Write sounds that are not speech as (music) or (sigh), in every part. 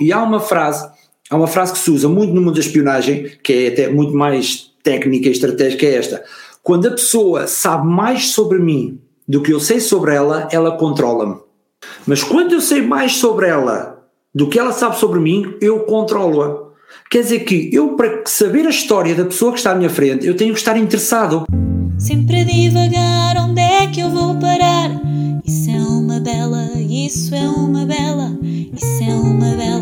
E há uma frase, há uma frase que se usa muito no mundo da espionagem, que é até muito mais técnica e estratégica, é esta. Quando a pessoa sabe mais sobre mim do que eu sei sobre ela, ela controla-me. Mas quando eu sei mais sobre ela do que ela sabe sobre mim, eu controlo-a. Quer dizer que eu, para saber a história da pessoa que está à minha frente, eu tenho que estar interessado. Sempre a divagar, onde é que eu vou parar? Isso é uma bela, isso é uma bela, isso é uma bela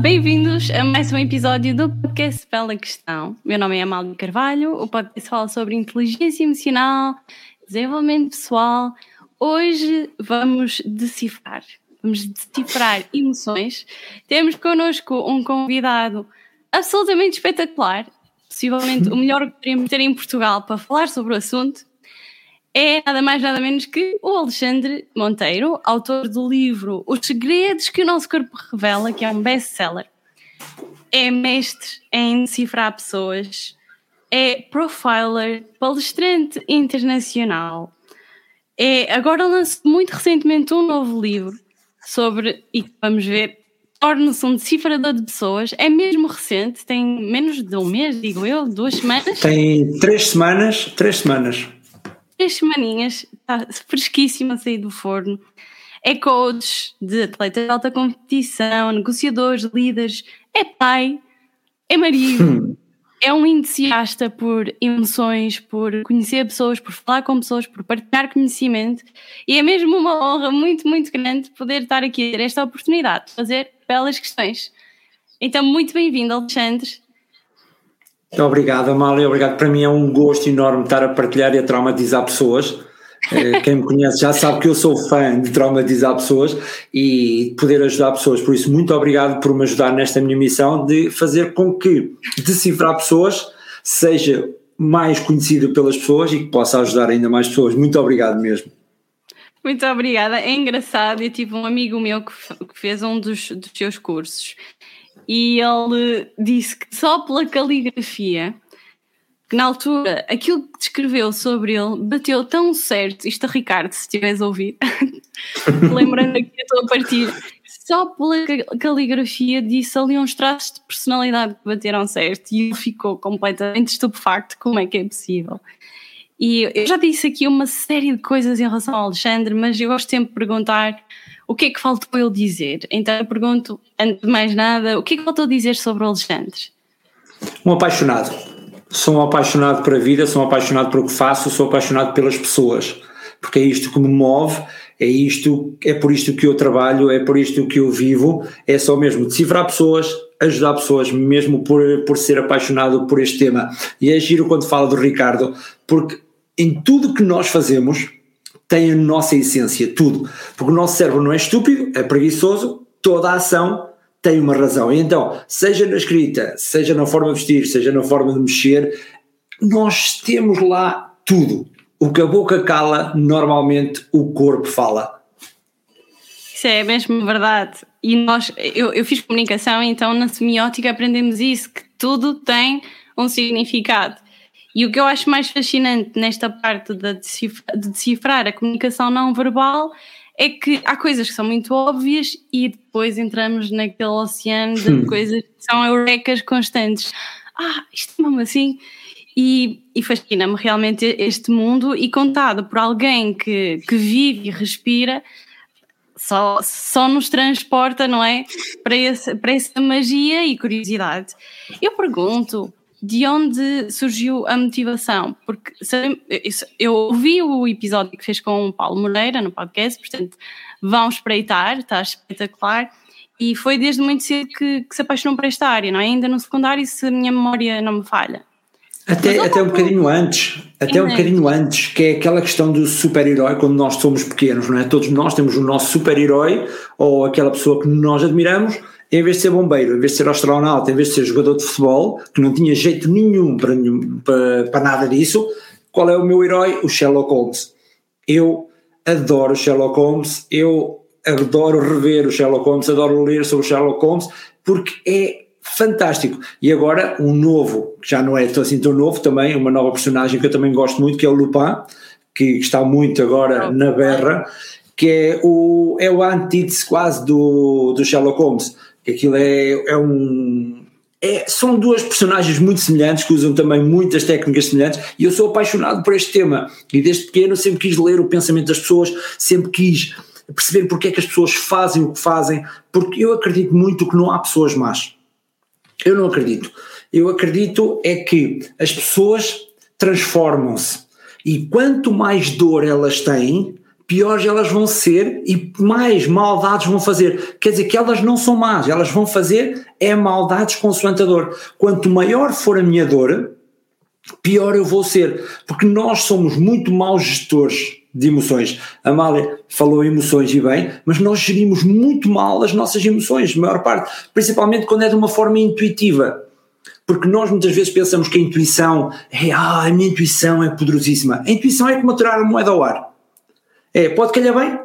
Bem-vindos a mais um episódio do podcast Bela Questão. Meu nome é Amália Carvalho, o podcast fala sobre inteligência emocional, desenvolvimento pessoal. Hoje vamos decifrar, vamos decifrar emoções. Temos connosco um convidado absolutamente espetacular, possivelmente o melhor que poderíamos ter em Portugal para falar sobre o assunto. É nada mais nada menos que o Alexandre Monteiro, autor do livro Os Segredos que o Nosso Corpo Revela, que é um best-seller. É mestre em decifrar pessoas, é profiler, palestrante internacional, é, agora lançou muito recentemente um novo livro sobre, e vamos ver, torna-se um decifrador de pessoas. É mesmo recente, tem menos de um mês, digo eu, duas semanas. Tem três semanas, três semanas. Três semaninhas, está fresquíssimo a sair do forno. É coach de atletas de alta competição, negociadores, líderes, é pai, é marido. Hum é um entusiasta por emoções, por conhecer pessoas, por falar com pessoas, por partilhar conhecimento e é mesmo uma honra muito, muito grande poder estar aqui ter esta oportunidade de fazer belas questões. Então, muito bem-vindo, Alexandre. Muito obrigado, Amália. Obrigado. Para mim é um gosto enorme estar a partilhar e a traumatizar pessoas. Eh, quem me conhece já sabe que eu sou fã de traumatizar pessoas e poder ajudar pessoas. Por isso, muito obrigado por me ajudar nesta minha missão de fazer com que decifrar pessoas seja mais conhecido pelas pessoas e que possa ajudar ainda mais pessoas. Muito obrigado mesmo. Muito obrigada. É engraçado. Eu tive um amigo meu que, fez um dos, dos seus cursos e ele disse que só pela caligrafia que na altura aquilo que descreveu sobre ele bateu tão certo, isto a Ricardo, se estiveres a ouvir, (laughs) lembrando aqui a tua partida, só pela caligrafia disse ali uns traços de personalidade que bateram certo e ele ficou completamente estupefacto como é que é possível. E eu já disse aqui uma série de coisas em relação ao Alexandre, mas eu gosto sempre de perguntar o que é que faltou ele dizer. Então eu pergunto, antes de mais nada, o que é que faltou dizer sobre o Alexandre? Um apaixonado sou um apaixonado por a vida, sou um apaixonado pelo que faço, sou apaixonado pelas pessoas, porque é isto que me move, é isto, é por isto que eu trabalho, é por isto que eu vivo, é só mesmo decifrar pessoas, ajudar pessoas, mesmo por, por ser apaixonado por este tema. E é giro quando falo do Ricardo, porque em tudo que nós fazemos tem a nossa essência, tudo. Porque o nosso cérebro não é estúpido, é preguiçoso, toda a ação tem uma razão. Então, seja na escrita, seja na forma de vestir, seja na forma de mexer, nós temos lá tudo. O que a boca cala, normalmente o corpo fala. Isso é mesmo verdade. E nós, eu, eu fiz comunicação, então na semiótica aprendemos isso, que tudo tem um significado. E o que eu acho mais fascinante nesta parte de decifrar, de decifrar a comunicação não verbal é que há coisas que são muito óbvias e depois entramos naquele oceano de hum. coisas que são eurecas constantes. Ah, isto é mesmo assim. E, e fascina-me realmente este mundo e contado por alguém que, que vive e respira, só, só nos transporta, não é? Para, esse, para essa magia e curiosidade. Eu pergunto, de onde surgiu a motivação? Porque eu ouvi o episódio que fez com o Paulo Moreira no podcast, portanto, vão espreitar, está espetacular. E foi desde muito cedo que, que se apaixonou por esta área, não é? Ainda no secundário, se a minha memória não me falha. Até, até um bocadinho antes, até um bocadinho antes, que é aquela questão do super-herói quando nós somos pequenos, não é? Todos nós temos o nosso super-herói ou aquela pessoa que nós admiramos em vez de ser bombeiro, em vez de ser astronauta, em vez de ser jogador de futebol, que não tinha jeito nenhum para, para, para nada disso, qual é o meu herói? O Sherlock Holmes. Eu adoro Sherlock Holmes, eu adoro rever o Sherlock Holmes, adoro ler sobre o Sherlock Holmes, porque é fantástico. E agora um novo, que já não é assim tão novo também, uma nova personagem que eu também gosto muito, que é o Lupin, que está muito agora na berra, que é o, é o antítese quase do, do Sherlock Holmes. Aquilo é, é um. É, são duas personagens muito semelhantes que usam também muitas técnicas semelhantes e eu sou apaixonado por este tema e desde pequeno sempre quis ler o pensamento das pessoas, sempre quis perceber porque é que as pessoas fazem o que fazem, porque eu acredito muito que não há pessoas más. Eu não acredito. Eu acredito é que as pessoas transformam-se e quanto mais dor elas têm, piores elas vão ser e mais maldades vão fazer. Quer dizer que elas não são más, elas vão fazer é maldades consoante a dor. Quanto maior for a minha dor, pior eu vou ser, porque nós somos muito maus gestores de emoções. A Amália falou emoções e bem, mas nós gerimos muito mal as nossas emoções, a maior parte, principalmente quando é de uma forma intuitiva. Porque nós muitas vezes pensamos que a intuição é, ah, a minha intuição é poderosíssima. A intuição é como atirar a moeda ao ar. É, pode calhar bem,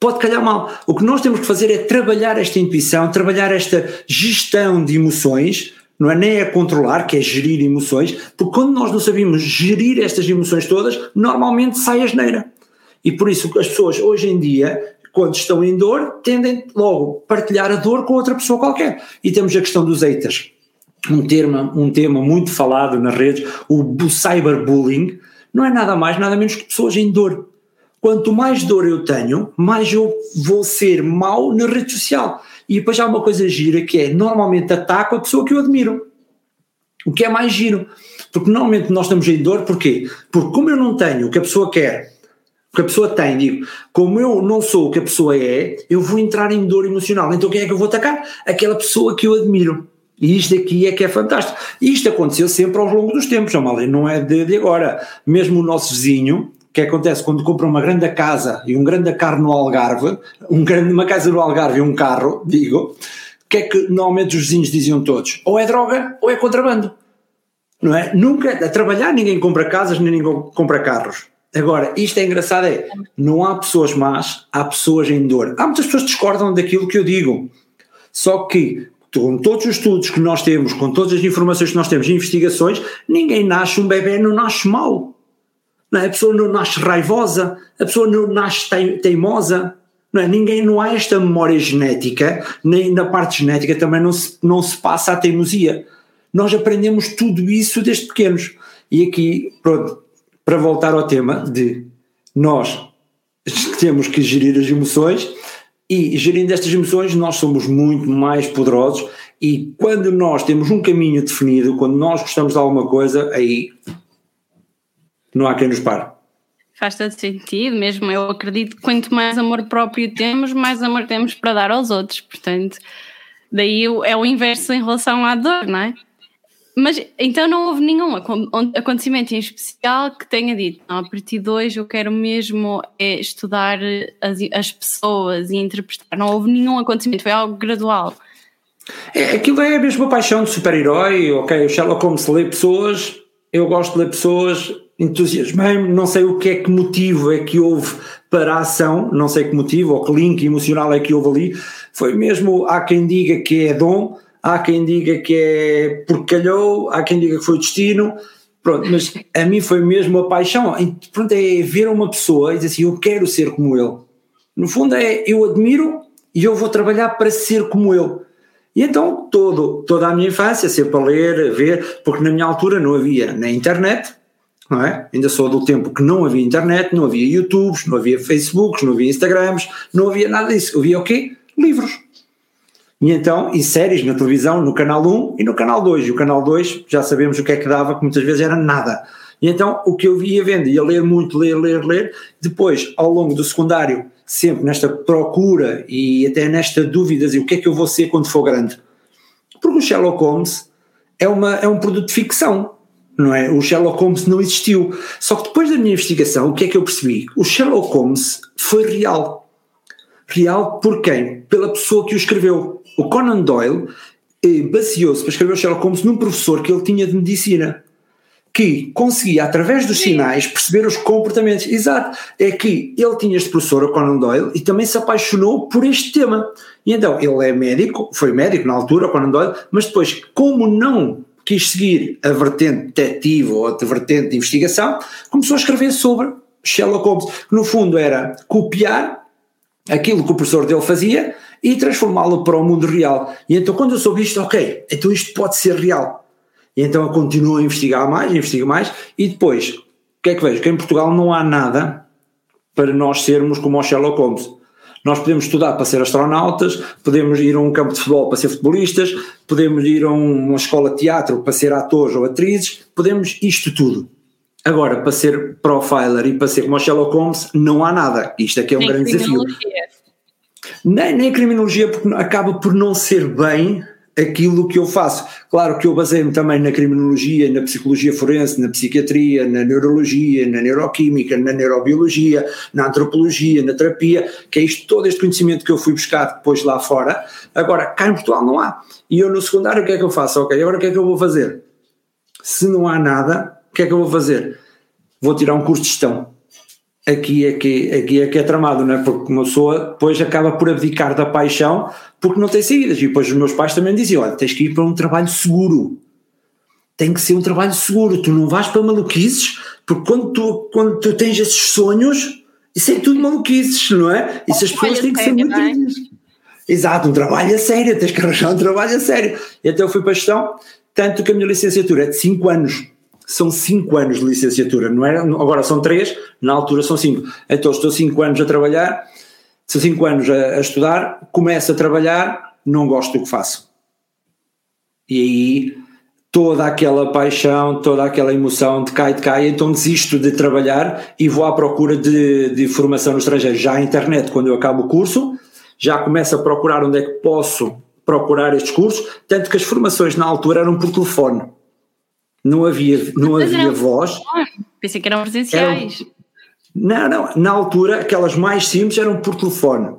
pode calhar mal. O que nós temos que fazer é trabalhar esta intuição, trabalhar esta gestão de emoções, não é nem a controlar, que é gerir emoções, porque quando nós não sabemos gerir estas emoções todas, normalmente sai a geneira. E por isso as pessoas hoje em dia, quando estão em dor, tendem logo a partilhar a dor com outra pessoa qualquer. E temos a questão dos haters. Um, termo, um tema muito falado nas redes, o cyberbullying, não é nada mais, nada menos que pessoas em dor. Quanto mais dor eu tenho, mais eu vou ser mau na rede social. E depois há uma coisa gira que é, normalmente ataco a pessoa que eu admiro. O que é mais giro. Porque normalmente nós estamos em dor, porquê? Porque como eu não tenho o que a pessoa quer, que a pessoa tem, digo, como eu não sou o que a pessoa é, eu vou entrar em dor emocional. Então quem é que eu vou atacar? Aquela pessoa que eu admiro. E isto aqui é que é fantástico. E isto aconteceu sempre ao longo dos tempos, não é de, de agora. Mesmo o nosso vizinho, que acontece quando compra uma grande casa e um grande carro no Algarve, um grande, uma casa no Algarve e um carro, digo, o que é que normalmente os vizinhos diziam todos? Ou é droga ou é contrabando. Não é? Nunca, a trabalhar ninguém compra casas nem ninguém compra carros. Agora, isto é engraçado, é, não há pessoas más, há pessoas em dor. Há muitas pessoas que discordam daquilo que eu digo. Só que, com todos os estudos que nós temos, com todas as informações que nós temos, investigações, ninguém nasce, um bebê não nasce mau. Não é? A pessoa não nasce raivosa, a pessoa não nasce teimosa. Não é? Ninguém, não há esta memória genética, nem na parte genética também não se, não se passa a teimosia. Nós aprendemos tudo isso desde pequenos. E aqui, pronto, para voltar ao tema de nós temos que gerir as emoções e gerindo estas emoções nós somos muito mais poderosos e quando nós temos um caminho definido, quando nós gostamos de alguma coisa, aí não há quem nos pare. Faz todo sentido, mesmo eu acredito que quanto mais amor próprio temos, mais amor temos para dar aos outros, portanto, daí é o inverso em relação à dor, não é? Mas então não houve nenhum acontecimento em especial que tenha dito, não, a partir de hoje eu quero mesmo é estudar as, as pessoas e interpretar. Não houve nenhum acontecimento, foi algo gradual. É, aquilo é a mesma paixão de super-herói, ok, o Sherlock Holmes lê pessoas, eu gosto de ler pessoas, entusiasmei-me, não sei o que é que motivo é que houve para a ação, não sei que motivo ou que link emocional é que houve ali, foi mesmo, há quem diga que é dom, há quem diga que é porque calhou, há quem diga que foi destino, pronto, mas a mim foi mesmo a paixão, pronto, é ver uma pessoa e dizer assim, eu quero ser como ele. No fundo é, eu admiro e eu vou trabalhar para ser como ele. E então todo, toda a minha infância, sempre a ler, a ver, porque na minha altura não havia na internet, não é? Ainda sou do tempo que não havia internet, não havia YouTubes, não havia Facebooks, não havia Instagrams, não havia nada disso. Havia o quê? Livros. E então, e séries na televisão, no canal 1 e no canal 2. E o canal 2 já sabemos o que é que dava, que muitas vezes era nada. E então o que eu ia vendo, ia ler muito, ler, ler, ler. Depois, ao longo do secundário, sempre nesta procura e até nesta dúvida de o que é que eu vou ser quando for grande. Porque o Sherlock Holmes é, uma, é um produto de ficção, não é? O Sherlock Holmes não existiu. Só que depois da minha investigação, o que é que eu percebi? O Sherlock Holmes foi real. Real por quem? Pela pessoa que o escreveu. O Conan Doyle eh, baseou-se para escrever o Sherlock Holmes num professor que ele tinha de medicina que conseguia, através dos sinais, perceber os comportamentos. Exato. É que ele tinha este professor, o Conan Doyle, e também se apaixonou por este tema. E então, ele é médico, foi médico na altura, o Conan Doyle, mas depois, como não quis seguir a vertente detetive ou a vertente de investigação, começou a escrever sobre Sherlock Holmes, que no fundo era copiar aquilo que o professor dele fazia e transformá-lo para o mundo real. E então quando eu soube isto, ok, então isto pode ser real. E então eu continuo a investigar mais, investigo mais, e depois, o que é que vejo? Que em Portugal não há nada para nós sermos como o Sherlock Holmes. Nós podemos estudar para ser astronautas, podemos ir a um campo de futebol para ser futebolistas, podemos ir a uma escola de teatro para ser atores ou atrizes, podemos isto tudo. Agora, para ser profiler e para ser como Sherlock Holmes, não há nada. Isto é que é um nem grande desafio. Nem, nem a criminologia, porque acaba por não ser bem aquilo que eu faço. Claro que eu baseio-me também na criminologia, na psicologia forense, na psiquiatria, na neurologia, na neuroquímica, na neurobiologia, na antropologia, na terapia, que é isto, todo este conhecimento que eu fui buscar depois lá fora. Agora, cá em Portugal não há. E eu no secundário o que é que eu faço? Ok, agora o que é que eu vou fazer? Se não há nada, que é que eu vou fazer? Vou tirar um curso de gestão. Aqui é que, aqui é, que é tramado, não é? Porque uma pessoa depois acaba por abdicar da paixão porque não tem saídas. E depois os meus pais também diziam: olha, tens que ir para um trabalho seguro. Tem que ser um trabalho seguro. Tu não vais para maluquices, porque quando tu, quando tu tens esses sonhos, isso é tudo maluquices, não é? E as pessoas têm que ser muito. É? Exato, um trabalho a sério, tens que arranjar um trabalho a sério. E até eu fui para a gestão, tanto que a minha licenciatura é de 5 anos são 5 anos de licenciatura, não é? Agora são 3, na altura são 5. Então estou 5 anos a trabalhar, são 5 anos a, a, estudar, começo a trabalhar, não gosto do que faço. E aí toda aquela paixão, toda aquela emoção de cai, de cai, então desisto de trabalhar e vou à procura de, de formação no estrangeiro. Já a internet, quando eu acabo o curso, já começo a procurar onde é que posso procurar estes cursos, tanto que as formações na altura eram por telefone não havia, não havia voz. Pensei que eram presenciais. Eram, não, não, na altura aquelas mais simples eram por telefone,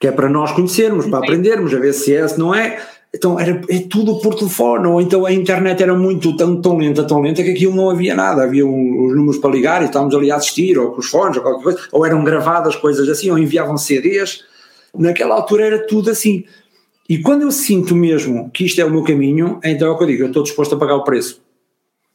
que é para nós conhecermos, para aprendermos, a ver se é, se não é. Então era é tudo por telefone, ou então a internet era muito tão, tão lenta, tão lenta que aquilo não havia nada, havia um, os números para ligar e estávamos ali a assistir, ou com os fones, ou qualquer coisa, ou eram gravadas coisas assim, ou enviavam CDs. Naquela altura era tudo assim. E quando eu sinto mesmo que isto é o meu caminho, então é o que eu digo, eu estou disposto a pagar o preço.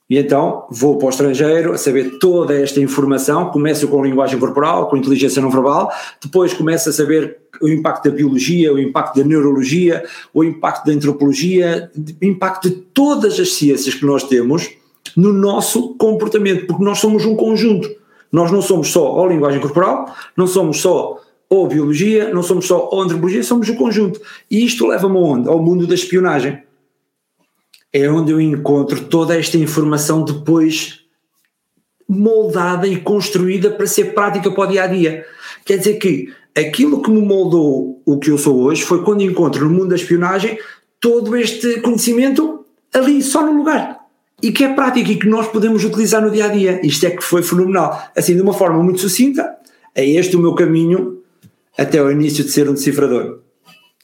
E então vou para o estrangeiro a saber toda esta informação, começo com linguagem corporal, com inteligência não verbal, depois começo a saber o impacto da biologia, o impacto da neurologia, o impacto da antropologia, o impacto de todas as ciências que nós temos no nosso comportamento, porque nós somos um conjunto. Nós não somos só a linguagem corporal, não somos só ou biologia, não somos só a antropologia, somos o conjunto. E isto leva-me aonde? Ao mundo da espionagem é onde eu encontro toda esta informação depois moldada e construída para ser prática para o dia a dia. Quer dizer que aquilo que me moldou o que eu sou hoje foi quando encontro no mundo da espionagem todo este conhecimento ali, só no lugar. E que é prático e que nós podemos utilizar no dia a dia. Isto é que foi fenomenal. Assim, de uma forma muito sucinta, é este o meu caminho até o início de ser um decifrador.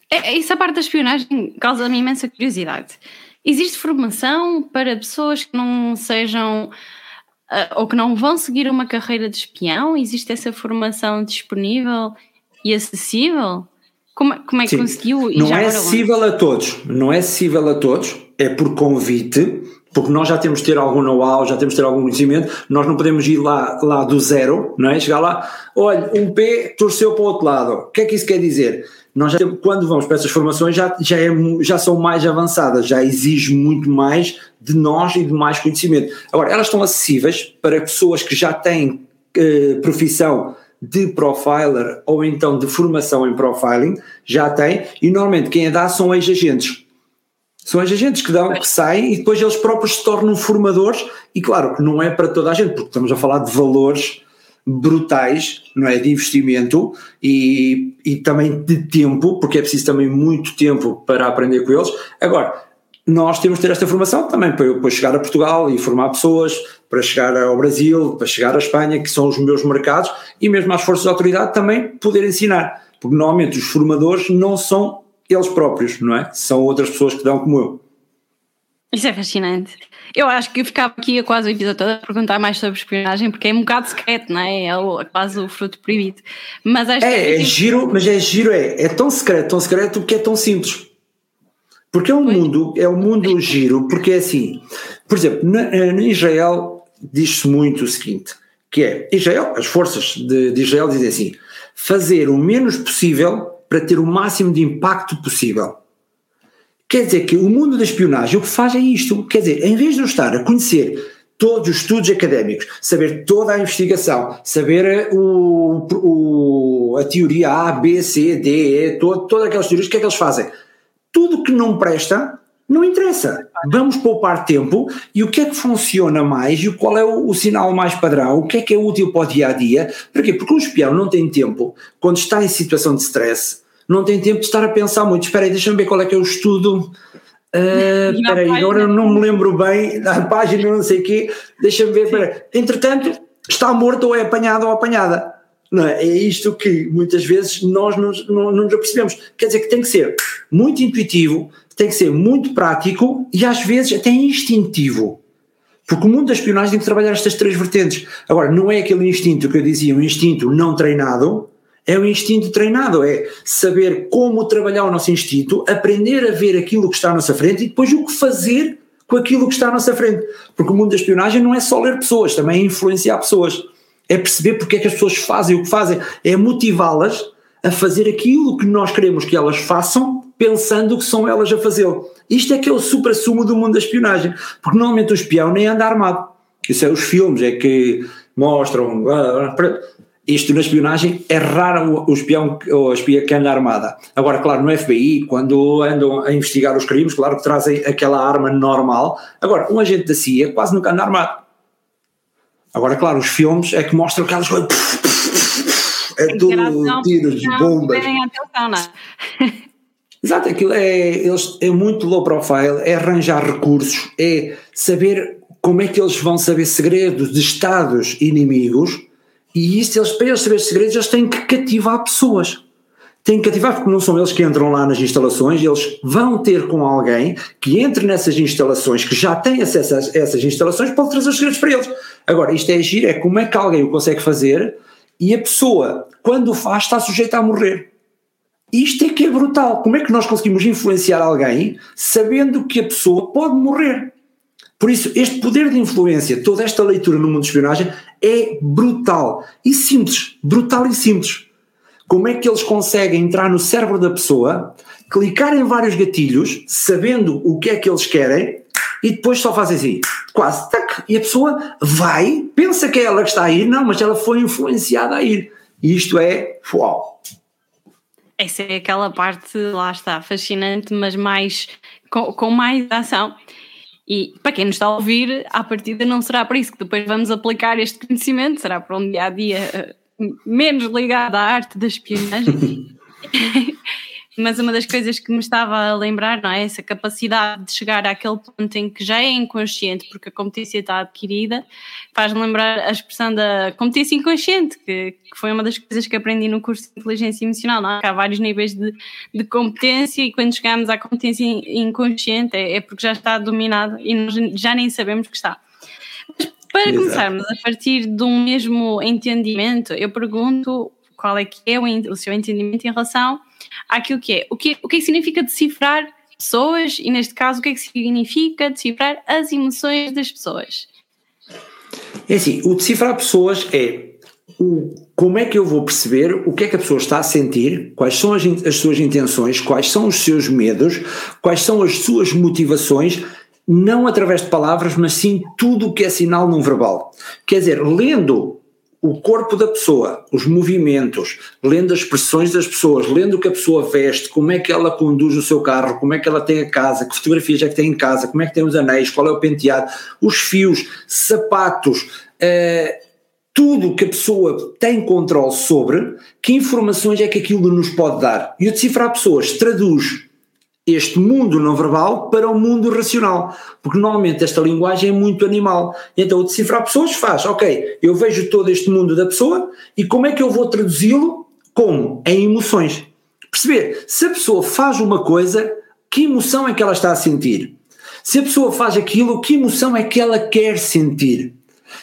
É, essa parte da espionagem causa-me imensa curiosidade. Existe formação para pessoas que não sejam uh, ou que não vão seguir uma carreira de espião? Existe essa formação disponível e acessível? Como, como é que Sim. conseguiu? não é acessível a todos, não é acessível a todos, é por convite, porque nós já temos de ter algum know-how, já temos de ter algum conhecimento, nós não podemos ir lá, lá do zero, não é? Chegar lá, olha, um pé torceu para o outro lado, o que é que isso quer dizer? Nós já quando vamos para essas formações já, já, é, já são mais avançadas, já exige muito mais de nós e de mais conhecimento. Agora, elas estão acessíveis para pessoas que já têm eh, profissão de profiler ou então de formação em profiling, já têm, e normalmente quem a dá são ex-agentes. São ex-agentes que dão, que saem e depois eles próprios se tornam formadores, e claro que não é para toda a gente, porque estamos a falar de valores brutais, não é, de investimento e, e também de tempo, porque é preciso também muito tempo para aprender com eles. Agora, nós temos de ter esta formação também para, para chegar a Portugal e formar pessoas, para chegar ao Brasil, para chegar à Espanha, que são os meus mercados, e mesmo às forças de autoridade também poder ensinar, porque normalmente os formadores não são eles próprios, não é? São outras pessoas que dão como eu. Isso é fascinante. Eu acho que eu ficava aqui quase o episódio todo a perguntar mais sobre espionagem, porque é um bocado secreto, não é? É, é quase o fruto proibido. Mas é, que é, é giro, mas é giro, é, é tão secreto, tão secreto que é tão simples. Porque é um mundo, é um mundo giro, porque é assim, por exemplo, eh, no Israel diz-se muito o seguinte, que é Israel, as forças de, de Israel dizem assim: fazer o menos possível para ter o máximo de impacto possível. Quer dizer que o mundo da espionagem o que faz é isto. Quer dizer, em vez de eu estar a conhecer todos os estudos académicos, saber toda a investigação, saber eh, o, o, a teoria A, B, C, D, E, todo, todas aquelas teorias, o que é que eles fazem? Tudo que não presta, não interessa. Vamos poupar tempo e o que é que funciona mais e qual é o, o, sinal mais padrão, o que é que é útil para o dia a dia. Porquê? Porque o espião não tem tempo, quando está em situação de stress, não tem tempo de estar a pensar muito. Espera aí, deixa-me ver qual é que é o estudo Uh, espera aí, agora não me lembro bem da página, não sei o quê, deixa-me ver. Espera. Entretanto, está morto ou é apanhado ou apanhada. Não é? é isto que muitas vezes nós não, não, não nos apercebemos. Quer dizer que tem que ser muito intuitivo, tem que ser muito prático e às vezes até instintivo. Porque o mundo da espionagem tem que trabalhar estas três vertentes. Agora, não é aquele instinto que eu dizia, um instinto não treinado, é o instinto treinado, é saber como trabalhar o nosso instinto, aprender a ver aquilo que está à nossa frente e depois o que fazer com aquilo que está à nossa frente. Porque o mundo da espionagem não é só ler pessoas, também é influenciar pessoas. É perceber porque é que as pessoas fazem o que fazem, é motivá-las a fazer aquilo que nós queremos que elas façam, pensando que são elas a fazê-lo. Isto é que é o supra-sumo do mundo da espionagem, porque normalmente o espião nem anda armado. Isso é os filmes, é que mostram. Isto na espionagem é raro o espião ou a espia que anda armada. Agora, claro, no FBI, quando andam a investigar os crimes, claro que trazem aquela arma normal. Agora, um agente da CIA quase nunca anda armado. Agora, claro, os filmes é que mostram aquelas coisas. É tudo tiros, bombas. É? (laughs) Exato, aquilo é, eles, é muito low profile, é arranjar recursos, é saber como é que eles vão saber segredos de estados inimigos e isso, eles, para eles saber segredos, eles têm que cativar pessoas. Têm que cativar porque não são eles que entram lá nas instalações, eles vão ter com alguém que entre nessas instalações, que já tem acesso a essas instalações, pode trazer os segredos para eles. Agora, isto é agir, é como é que alguém o consegue fazer e a pessoa, quando o faz, está sujeita a morrer. Isto é que é brutal. Como é que nós conseguimos influenciar alguém sabendo que a pessoa pode morrer? Por isso, este poder de influência, toda esta leitura no mundo de espionagem é brutal e simples, brutal e simples. Como é que eles conseguem entrar no cérebro da pessoa, clicar em vários gatilhos, sabendo o que é que eles querem, e depois só fazem assim, quase, tac, e a pessoa vai, pensa que é ela que está a ir, não, mas ela foi influenciada a ir. E isto é, uau. Essa é aquela parte, lá está, fascinante, mas mais com, com mais ação. E para quem nos está a ouvir, à partida não será para isso que depois vamos aplicar este conhecimento, será para um dia a dia menos ligado à arte da espionagem. (laughs) Mas uma das coisas que me estava a lembrar, não é? Essa capacidade de chegar àquele ponto em que já é inconsciente, porque a competência está adquirida, faz-me lembrar a expressão da competência inconsciente, que, que, foi uma das coisas que aprendi no curso de inteligência emocional, não é? Há vários níveis de, de competência e quando chegamos à competência inconsciente é, é porque já está dominado e nós já nem sabemos que está. Mas para Exato. começarmos a partir de um mesmo entendimento, eu pergunto qual é que é o, o seu entendimento em relação àquilo que é. O que, o que, é que significa decifrar pessoas e, neste caso, o que é que significa decifrar as emoções das pessoas? É assim, o decifrar pessoas é o, como é que eu vou perceber o que é que a pessoa está a sentir, quais são as, as suas intenções, quais são os seus medos, quais são as suas motivações, não através de palavras, mas sim tudo o que é sinal não verbal. Quer dizer, lendo o corpo da pessoa, os movimentos, lendo as expressões das pessoas, lendo o que a pessoa veste, como é que ela conduz o seu carro, como é que ela tem a casa, que fotografias é que tem em casa, como é que tem os anéis, qual é o penteado, os fios, sapatos, eh, tudo que a pessoa tem controle sobre, que informações é que aquilo nos pode dar. E o decifrar pessoas traduz este mundo não verbal para o mundo racional, porque normalmente esta linguagem é muito animal. Então o decifrar pessoas faz, ok, eu vejo todo este mundo da pessoa e como é que eu vou traduzi-lo? Como? Em emoções. Perceber, se a pessoa faz uma coisa, que emoção é que ela está a sentir? Se a pessoa faz aquilo, que emoção é que ela quer sentir?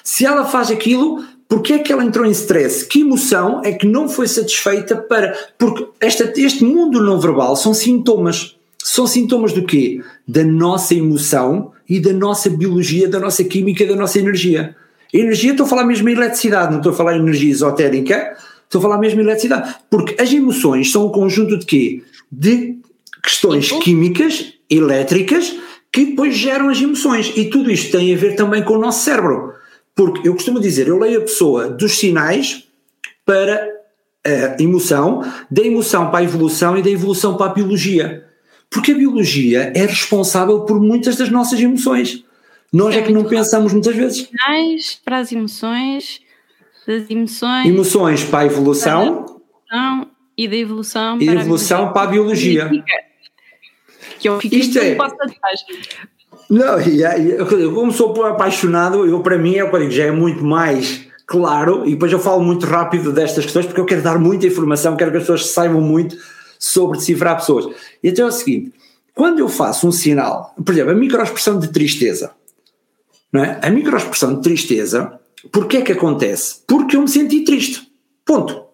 Se ela faz aquilo, porque é que ela entrou em stress? Que emoção é que não foi satisfeita para. Porque esta, este mundo não verbal são sintomas. São sintomas do quê? Da nossa emoção e da nossa biologia, da nossa química, da nossa energia. Energia, estou a falar mesmo em eletricidade, não estou a falar em energia esotérica, estou a falar mesmo em eletricidade. Porque as emoções são um conjunto de quê? De questões químicas, elétricas, que depois geram as emoções. E tudo isto tem a ver também com o nosso cérebro. Porque eu costumo dizer, eu leio a pessoa dos sinais para a emoção, da emoção para a evolução e da evolução para a biologia. Porque a biologia é responsável por muitas das nossas emoções. Nós é, é que não pensamos muitas vezes. Para as emoções, das emoções. Emoções para a evolução. Para a evolução e da evolução e para, evolução a para a biologia. Que eu fiquei Isto é, não, eu, como sou apaixonado, eu para mim é o que eu digo, já é muito mais claro, e depois eu falo muito rápido destas questões porque eu quero dar muita informação, quero que as pessoas saibam muito sobre decifrar pessoas. E então é o seguinte: quando eu faço um sinal, por exemplo, a microexpressão de tristeza, não é? A microexpressão de tristeza, porquê é que acontece? Porque eu me senti triste. Ponto.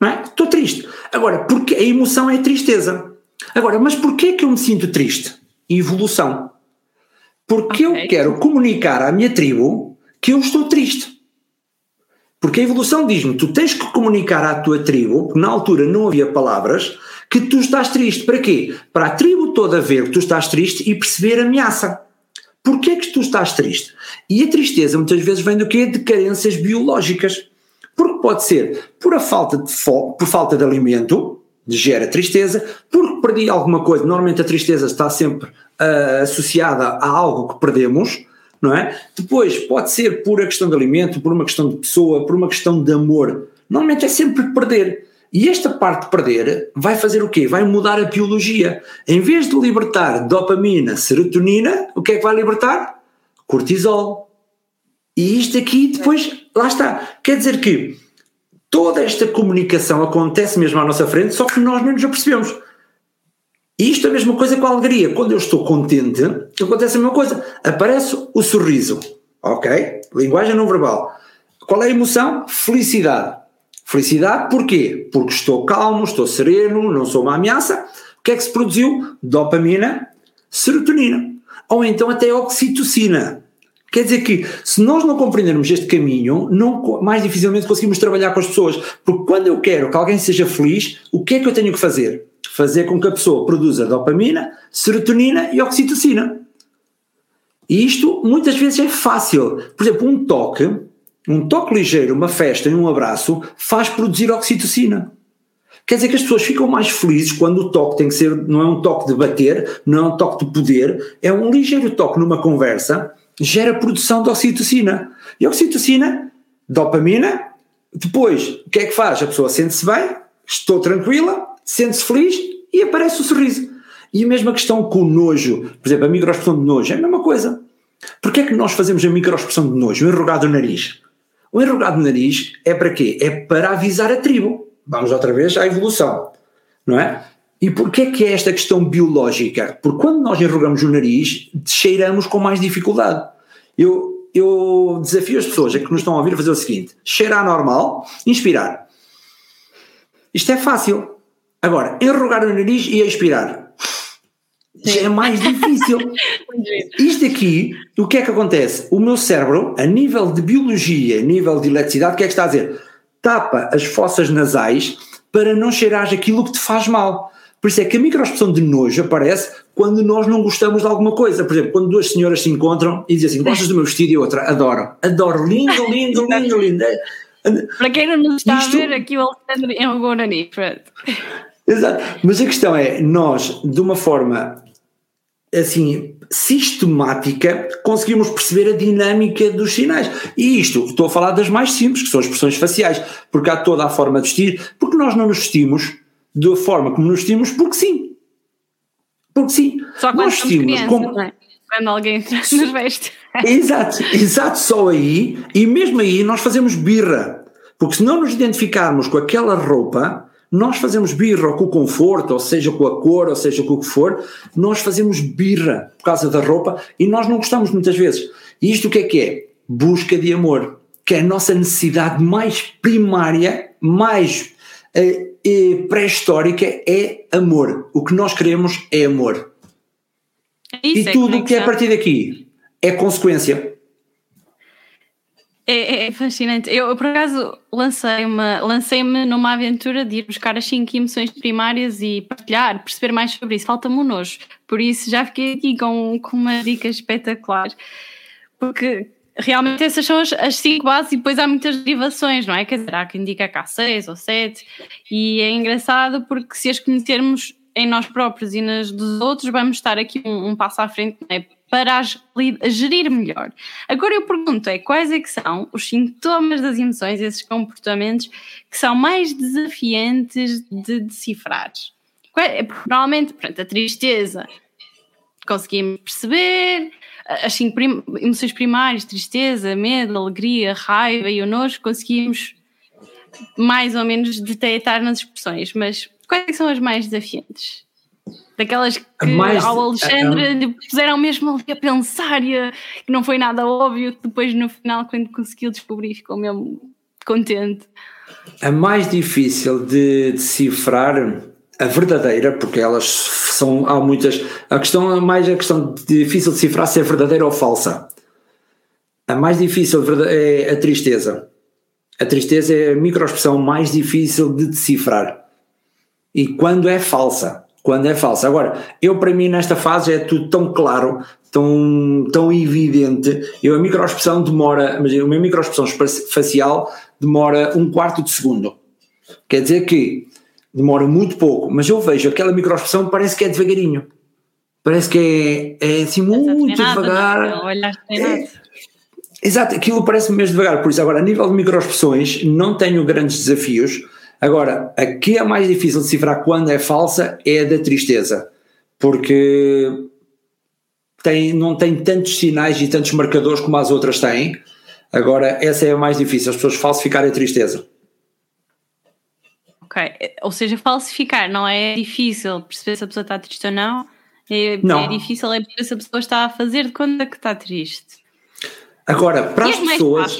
Não é? Estou triste. Agora, porque a emoção é tristeza. Agora, mas porquê é que eu me sinto triste? Evolução. Porque okay. eu quero comunicar à minha tribo que eu estou triste. Porque a evolução diz-me, tu tens que comunicar à tua tribo, na altura não havia palavras, que tu estás triste. Para quê? Para a tribo toda ver que tu estás triste e perceber a ameaça. Porquê é que tu estás triste? E a tristeza muitas vezes vem do quê? De carências biológicas. Porque pode ser por a falta de por falta de alimento, gera tristeza, porque perdi alguma coisa, normalmente a tristeza está sempre uh, associada a algo que perdemos, não é? Depois pode ser por a questão de alimento, por uma questão de pessoa, por uma questão de amor. Normalmente é sempre perder. E esta parte de perder vai fazer o quê? Vai mudar a biologia. Em vez de libertar dopamina, serotonina, o que é que vai libertar? Cortisol. E isto aqui depois, lá está. Quer dizer que toda esta comunicação acontece mesmo à nossa frente, só que nós não nos apercebemos. E isto é a mesma coisa com a alegria. Quando eu estou contente, acontece a mesma coisa. Aparece o sorriso. Ok? Linguagem não verbal. Qual é a emoção? Felicidade. Felicidade porquê? Porque estou calmo, estou sereno, não sou uma ameaça. O que é que se produziu? Dopamina, serotonina. Ou então até oxitocina. Quer dizer que, se nós não compreendermos este caminho, não, mais dificilmente conseguimos trabalhar com as pessoas. Porque quando eu quero que alguém seja feliz, o que é que eu tenho que fazer? Fazer com que a pessoa produza dopamina, serotonina e oxitocina. E isto muitas vezes é fácil. Por exemplo, um toque, um toque ligeiro, uma festa e um abraço faz produzir oxitocina. Quer dizer que as pessoas ficam mais felizes quando o toque tem que ser, não é um toque de bater, não é um toque de poder, é um ligeiro toque numa conversa, gera produção de oxitocina. E oxitocina, dopamina, depois, o que é que faz? A pessoa sente-se bem, estou tranquila, sente-se feliz e aparece o sorriso. E a mesma questão com o nojo, por exemplo, a microexpressão de nojo, é a mesma coisa. Porquê é que nós fazemos a microexpressão de nojo, o enrugado no nariz? O enrugado no nariz é para quê? É para avisar a tribo. Vamos outra vez à evolução, não é? E porquê é que é esta questão biológica? Porque quando nós enrugamos o nariz, cheiramos com mais dificuldade. Eu, eu desafio as pessoas que nos estão a ouvir a fazer o seguinte: cheirar normal, inspirar. Isto é fácil. Agora, enrugar o nariz e expirar. Já é mais (laughs) difícil. Isto aqui, o que é que acontece? O meu cérebro, a nível de biologia, a nível de eletricidade, o que é que está a dizer? Tapa as fossas nasais para não cheirar aquilo que te faz mal. Por isso é que a microexpressão de nojo aparece quando nós não gostamos de alguma coisa. Por exemplo, quando duas senhoras se encontram e dizem assim: Gostas do meu vestido? E outra, adoro. Adoro, lindo, lindo, lindo, lindo. Para quem não nos está Isto... a ver, aqui o Alexandre é um Guarani. Exato. Mas a questão é, nós, de uma forma assim sistemática, conseguimos perceber a dinâmica dos sinais. E isto, estou a falar das mais simples, que são as expressões faciais, porque há toda a forma de vestir, porque nós não nos vestimos da forma como nos vestimos, porque sim. Porque sim. Só quando nós vestimos criança, como... é? Quando alguém (laughs) nos veste. (laughs) exato, exato, só aí, e mesmo aí nós fazemos birra. Porque se não nos identificarmos com aquela roupa, nós fazemos birra com o conforto, ou seja com a cor, ou seja com o que for, nós fazemos birra por causa da roupa e nós não gostamos muitas vezes. E isto o que é que é? Busca de amor, que é a nossa necessidade mais primária, mais eh, eh, pré-histórica, é amor. O que nós queremos é amor. É e tudo o que é a partir daqui é consequência. É, é fascinante. Eu, por acaso, lancei-me lancei numa aventura de ir buscar as cinco emoções primárias e partilhar, perceber mais sobre isso. Falta-me o nojo. Por isso, já fiquei aqui com, com uma dica espetacular. Porque realmente essas são as, as, cinco bases e depois há muitas derivações, não é? Quer dizer, há quem diga há seis ou sete. E é engraçado porque se as conhecermos em nós próprios e nas dos outros, vamos estar aqui um, um passo à frente, não é? Para gerir melhor. Agora eu pergunto é quais é que são os sintomas das emoções, esses comportamentos que são mais desafiantes de decifrar? É, normalmente, pronto, a tristeza conseguimos perceber, as cinco prim emoções primárias, tristeza, medo, alegria, raiva e o nojo, conseguimos mais ou menos detectar nas expressões, mas quais é são as mais desafiantes? Daquelas que mais, ao Alexandre lhe puseram mesmo ali a pensar e a, que não foi nada óbvio, depois no final, quando conseguiu descobrir, ficou mesmo contente. A mais difícil de decifrar, a verdadeira, porque elas são, há muitas. A questão mais a questão difícil de decifrar se é verdadeira ou falsa. A mais difícil é a tristeza. A tristeza é a microexpressão mais difícil de decifrar. E quando é falsa, quando é falsa. Agora, eu para mim nesta fase é tudo tão claro, tão, tão evidente. Eu a microexpressão demora, mas a minha microexpressão facial demora um quarto de segundo. Quer dizer que demora muito pouco, mas eu vejo aquela microexpressão parece que é devagarinho. Parece que é, é assim muito nada, devagar. É, exato, aquilo parece mesmo devagar. Por isso, agora, a nível de microexpressões, não tenho grandes desafios Agora, a que é mais difícil de decifrar quando é falsa é a da tristeza, porque tem, não tem tantos sinais e tantos marcadores como as outras têm. Agora, essa é a mais difícil, as pessoas falsificarem a tristeza. Ok, ou seja, falsificar não é difícil perceber se a pessoa está triste ou não, é, não. é difícil é perceber se a pessoa está a fazer de conta que está triste. Agora, para e as pessoas.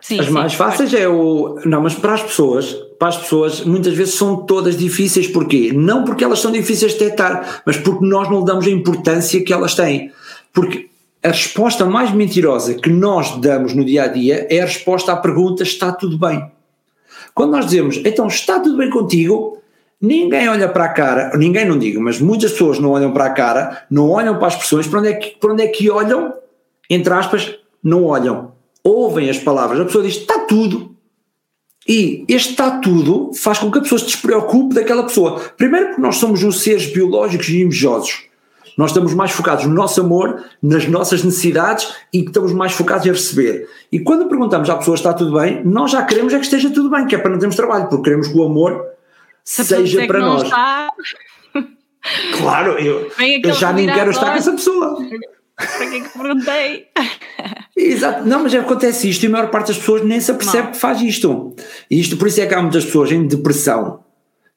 Sim, as sim, mais fáceis é o. Não, mas para as pessoas, para as pessoas, muitas vezes são todas difíceis, porquê? Não porque elas são difíceis de detectar, mas porque nós não damos a importância que elas têm. Porque a resposta mais mentirosa que nós damos no dia a dia é a resposta à pergunta: está tudo bem? Quando nós dizemos, então está tudo bem contigo, ninguém olha para a cara, ninguém não digo, mas muitas pessoas não olham para a cara, não olham para as pessoas, para onde é que, para onde é que olham? Entre aspas, não olham ouvem as palavras, a pessoa diz está tudo. E este está tudo faz com que a pessoa se despreocupe daquela pessoa. Primeiro porque nós somos uns seres biológicos e invejosos. Nós estamos mais focados no nosso amor, nas nossas necessidades e estamos mais focados em receber. E quando perguntamos à pessoa está tudo bem, nós já queremos é que esteja tudo bem, que é para não termos trabalho, porque queremos que o amor Se seja para nós. Está... Claro, eu, eu já nem quero estar com essa pessoa. Para que é que perguntei? (laughs) Exato, não, mas acontece isto e a maior parte das pessoas nem se apercebe não. que faz isto. E isto, por isso é que há muitas pessoas em depressão,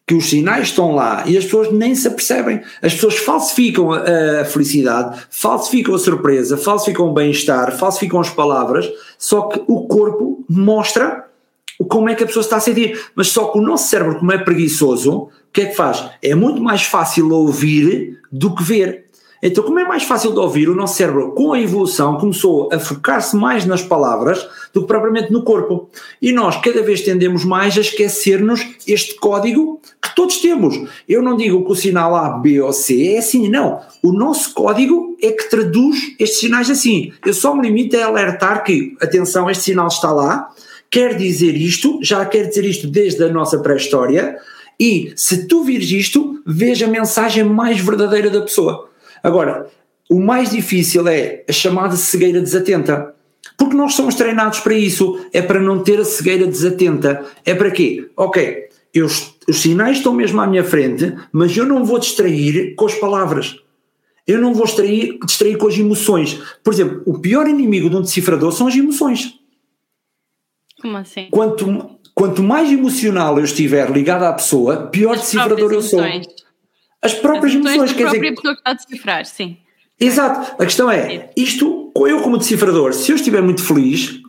que os sinais estão lá e as pessoas nem se apercebem. As pessoas falsificam a, a felicidade, falsificam a surpresa, falsificam o bem-estar, falsificam as palavras, só que o corpo mostra como é que a pessoa está a sentir. Mas só que o nosso cérebro, como é preguiçoso, o que é que faz? É muito mais fácil ouvir do que ver. Então, como é mais fácil de ouvir, o nosso cérebro, com a evolução, começou a focar-se mais nas palavras do que propriamente no corpo. E nós cada vez tendemos mais a esquecer-nos este código que todos temos. Eu não digo que o sinal A, B ou C é assim, não. O nosso código é que traduz estes sinais assim. Eu só me limito a alertar que, atenção, este sinal está lá, quer dizer isto, já quer dizer isto desde a nossa pré-história, e se tu vires isto, veja a mensagem mais verdadeira da pessoa. Agora, o mais difícil é a chamada cegueira desatenta. Porque nós somos treinados para isso. É para não ter a cegueira desatenta. É para quê? Ok, eu, os sinais estão mesmo à minha frente, mas eu não vou distrair com as palavras. Eu não vou distrair, distrair com as emoções. Por exemplo, o pior inimigo de um decifrador são as emoções. Como assim? Quanto, quanto mais emocional eu estiver ligado à pessoa, pior as decifrador eu sou. As próprias As emoções, quer dizer. A própria pessoa que está a decifrar, sim. Exato. A questão é, isto, eu como decifrador, se eu estiver muito feliz,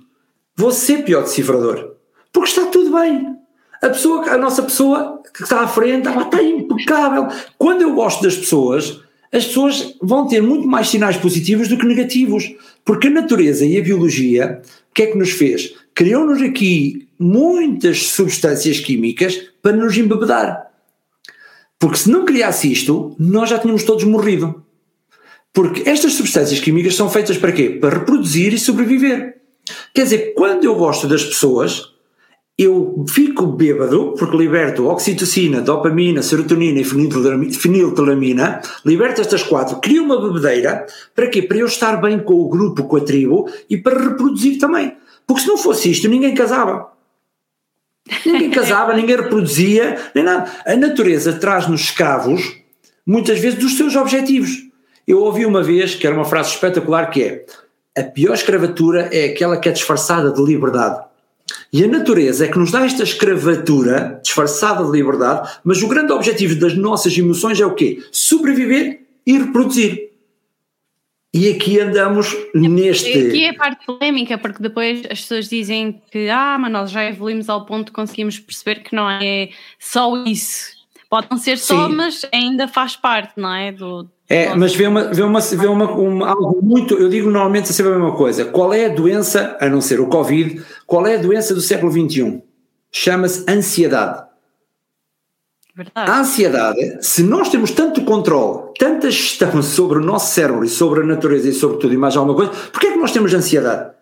vou ser pior decifrador. Porque está tudo bem. A pessoa, a nossa pessoa que está à frente, ela está impecável. Quando eu gosto das pessoas, as pessoas vão ter muito mais sinais positivos do que negativos. Porque a natureza e a biologia que é que nos fez? Criou-nos aqui muitas substâncias químicas para nos embebedar. Porque se não criasse isto, nós já tínhamos todos morrido. Porque estas substâncias químicas são feitas para quê? Para reproduzir e sobreviver. Quer dizer, quando eu gosto das pessoas, eu fico bêbado porque liberto oxitocina, dopamina, serotonina e feniltelamina, liberto estas quatro, crio uma bebedeira, para quê? Para eu estar bem com o grupo, com a tribo e para reproduzir também. Porque se não fosse isto, ninguém casava. Ninguém casava, ninguém reproduzia, nem nada. A natureza traz-nos escravos, muitas vezes, dos seus objetivos. Eu ouvi uma vez, que era uma frase espetacular, que é a pior escravatura é aquela que é disfarçada de liberdade. E a natureza é que nos dá esta escravatura disfarçada de liberdade, mas o grande objetivo das nossas emoções é o quê? Sobreviver e reproduzir. E aqui andamos neste. Aqui é a parte polémica, porque depois as pessoas dizem que, ah, mas nós já evoluímos ao ponto de conseguimos perceber que não é só isso. Pode não ser só, Sim. mas ainda faz parte, não é? Do, é, mas vê, uma, vê, uma, vê uma, uma, algo muito. Eu digo normalmente sempre a mesma coisa. Qual é a doença, a não ser o Covid, qual é a doença do século XXI? Chama-se ansiedade. Verdade. A ansiedade, se nós temos tanto controle, tanta gestão sobre o nosso cérebro e sobre a natureza e sobre tudo e mais alguma coisa, porquê é que nós temos ansiedade?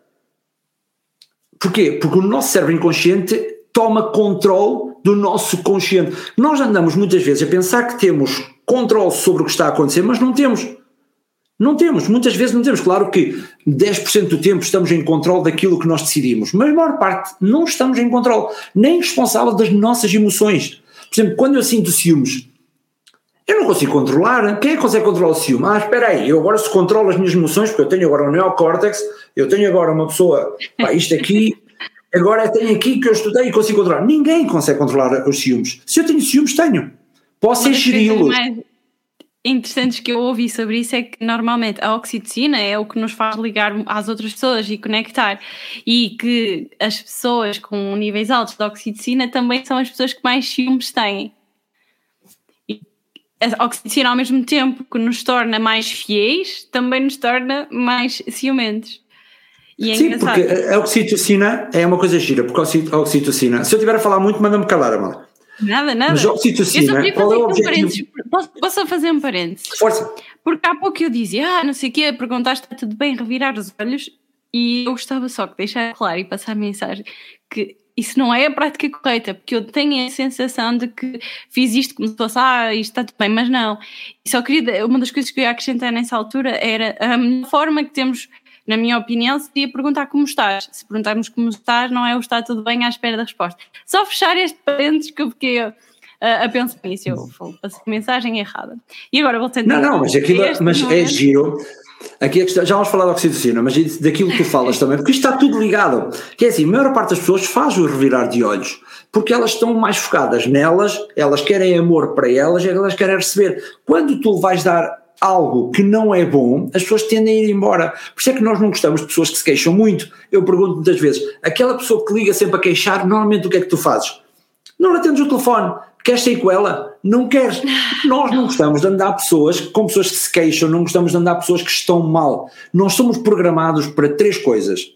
Porquê? Porque o nosso cérebro inconsciente toma controle do nosso consciente. Nós andamos muitas vezes a pensar que temos controle sobre o que está a acontecer, mas não temos. Não temos, muitas vezes não temos. Claro que 10% do tempo estamos em controle daquilo que nós decidimos, mas a maior parte não estamos em controle, nem responsável das nossas emoções. Por exemplo, quando eu sinto ciúmes, eu não consigo controlar. Quem é que consegue controlar o ciúme? Ah, espera aí, eu agora se controlo as minhas emoções, porque eu tenho agora um neocórtex, eu tenho agora uma pessoa, pá, isto aqui, (laughs) agora tenho aqui que eu estudei e consigo controlar. Ninguém consegue controlar os ciúmes. Se eu tenho ciúmes, tenho. Posso ingeri-los interessantes que eu ouvi sobre isso é que normalmente a oxitocina é o que nos faz ligar às outras pessoas e conectar e que as pessoas com níveis altos de oxitocina também são as pessoas que mais ciúmes têm. E a oxitocina ao mesmo tempo que nos torna mais fiéis, também nos torna mais ciumentos. É Sim, engraçado. porque a oxitocina é uma coisa gira, porque a oxitocina, se eu estiver a falar muito, manda-me calar, amor. Nada, nada. Mas oxitocina, qual é o objetivo? Um posso, posso fazer um parênteses? Força. Porque há pouco eu dizia, ah, não sei o quê, perguntaste, está tudo bem, revirar os olhos, e eu gostava só de deixar claro e passar a mensagem que isso não é a prática correta, porque eu tenho a sensação de que fiz isto como se fosse, ah, isto está tudo bem, mas não. E só queria, uma das coisas que eu ia acrescentar nessa altura era a forma que temos na minha opinião, seria perguntar como estás. Se perguntarmos como estás, não é o está tudo bem à espera da resposta. Só fechar este parênteses que eu fiquei a, a, pensar nisso. Eu passei mensagem errada. E agora voltando Não, não, mas aquilo mas é giro. Aqui é já vamos falar da oxitocina, mas daquilo que tu falas também, porque isto está tudo ligado. Que é assim, a maior parte das pessoas faz o revirar de olhos, porque elas estão mais focadas nelas, elas querem amor para elas e elas querem receber. Quando tu vais dar algo que não é bom, as pessoas tendem a ir embora. Por isso é que nós não gostamos de pessoas que se queixam muito. Eu pergunto muitas vezes, aquela pessoa que liga sempre a queixar, normalmente o que é que tu fazes? Não atendes o telefone. Queres sair com ela? Não queres. (laughs) Nós não gostamos de andar pessoas com pessoas que se queixam, não gostamos de andar pessoas que estão mal. Nós somos programados para três coisas: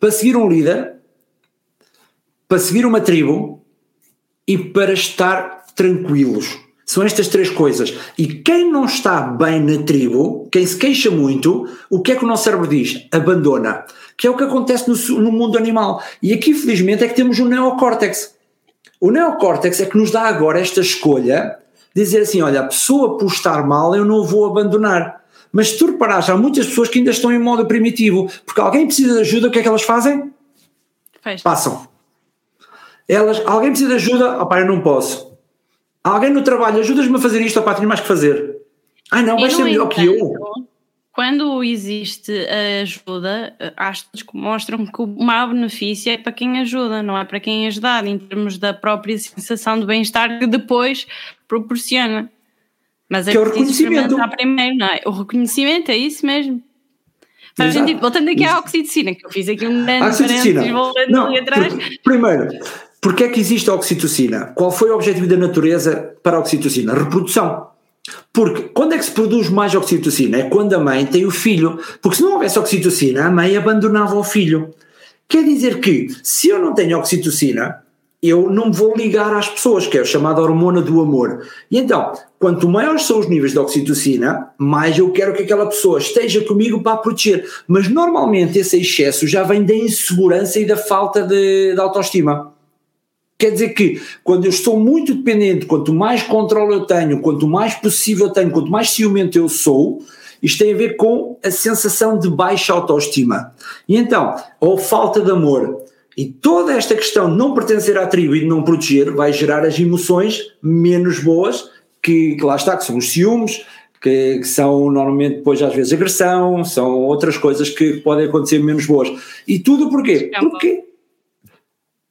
para seguir um líder, para seguir uma tribo e para estar tranquilos. São estas três coisas. E quem não está bem na tribo, quem se queixa muito, o que é que o nosso cérebro diz? Abandona. Que é o que acontece no, no mundo animal. E aqui, felizmente, é que temos o neocórtex. O neocórtex é que nos dá agora esta escolha de dizer assim: olha, a pessoa por estar mal eu não vou abandonar. Mas se tu reparares, há muitas pessoas que ainda estão em modo primitivo, porque alguém precisa de ajuda, o que é que elas fazem? Fecha. Passam. Elas, alguém precisa de ajuda, opá, eu não posso. Alguém no trabalho, ajudas-me a fazer isto, opá, tenho mais que fazer. Ah não, vais ser melhor que eu. Quando existe ajuda, estudos que mostram que o maior benefício é para quem ajuda, não é para quem é ajudado, em termos da própria sensação de bem-estar que depois proporciona. Mas é que é o reconhecimento. Primeiro, não é? O reconhecimento é isso mesmo. Faz sentido. Voltando aqui à oxitocina, que eu fiz aqui um grande parênteses voltando ali atrás. Primeiro, Porquê é que existe a oxitocina? Qual foi o objetivo da natureza para a oxitocina? Reprodução. Porque quando é que se produz mais oxitocina? É quando a mãe tem o filho. Porque se não houvesse oxitocina, a mãe abandonava o filho. Quer dizer que, se eu não tenho oxitocina, eu não me vou ligar às pessoas, que é a chamada hormona do amor. E então, quanto maiores são os níveis de oxitocina, mais eu quero que aquela pessoa esteja comigo para a proteger. Mas normalmente esse excesso já vem da insegurança e da falta de, de autoestima. Quer dizer que quando eu estou muito dependente, quanto mais controle eu tenho, quanto mais possível eu tenho, quanto mais ciumento eu sou, isto tem a ver com a sensação de baixa autoestima. E então, ou falta de amor, e toda esta questão de não pertencer à tribo e de não proteger vai gerar as emoções menos boas, que, que lá está, que são os ciúmes, que, que, são normalmente depois às vezes agressão, são outras coisas que podem acontecer menos boas. E tudo porquê? Porque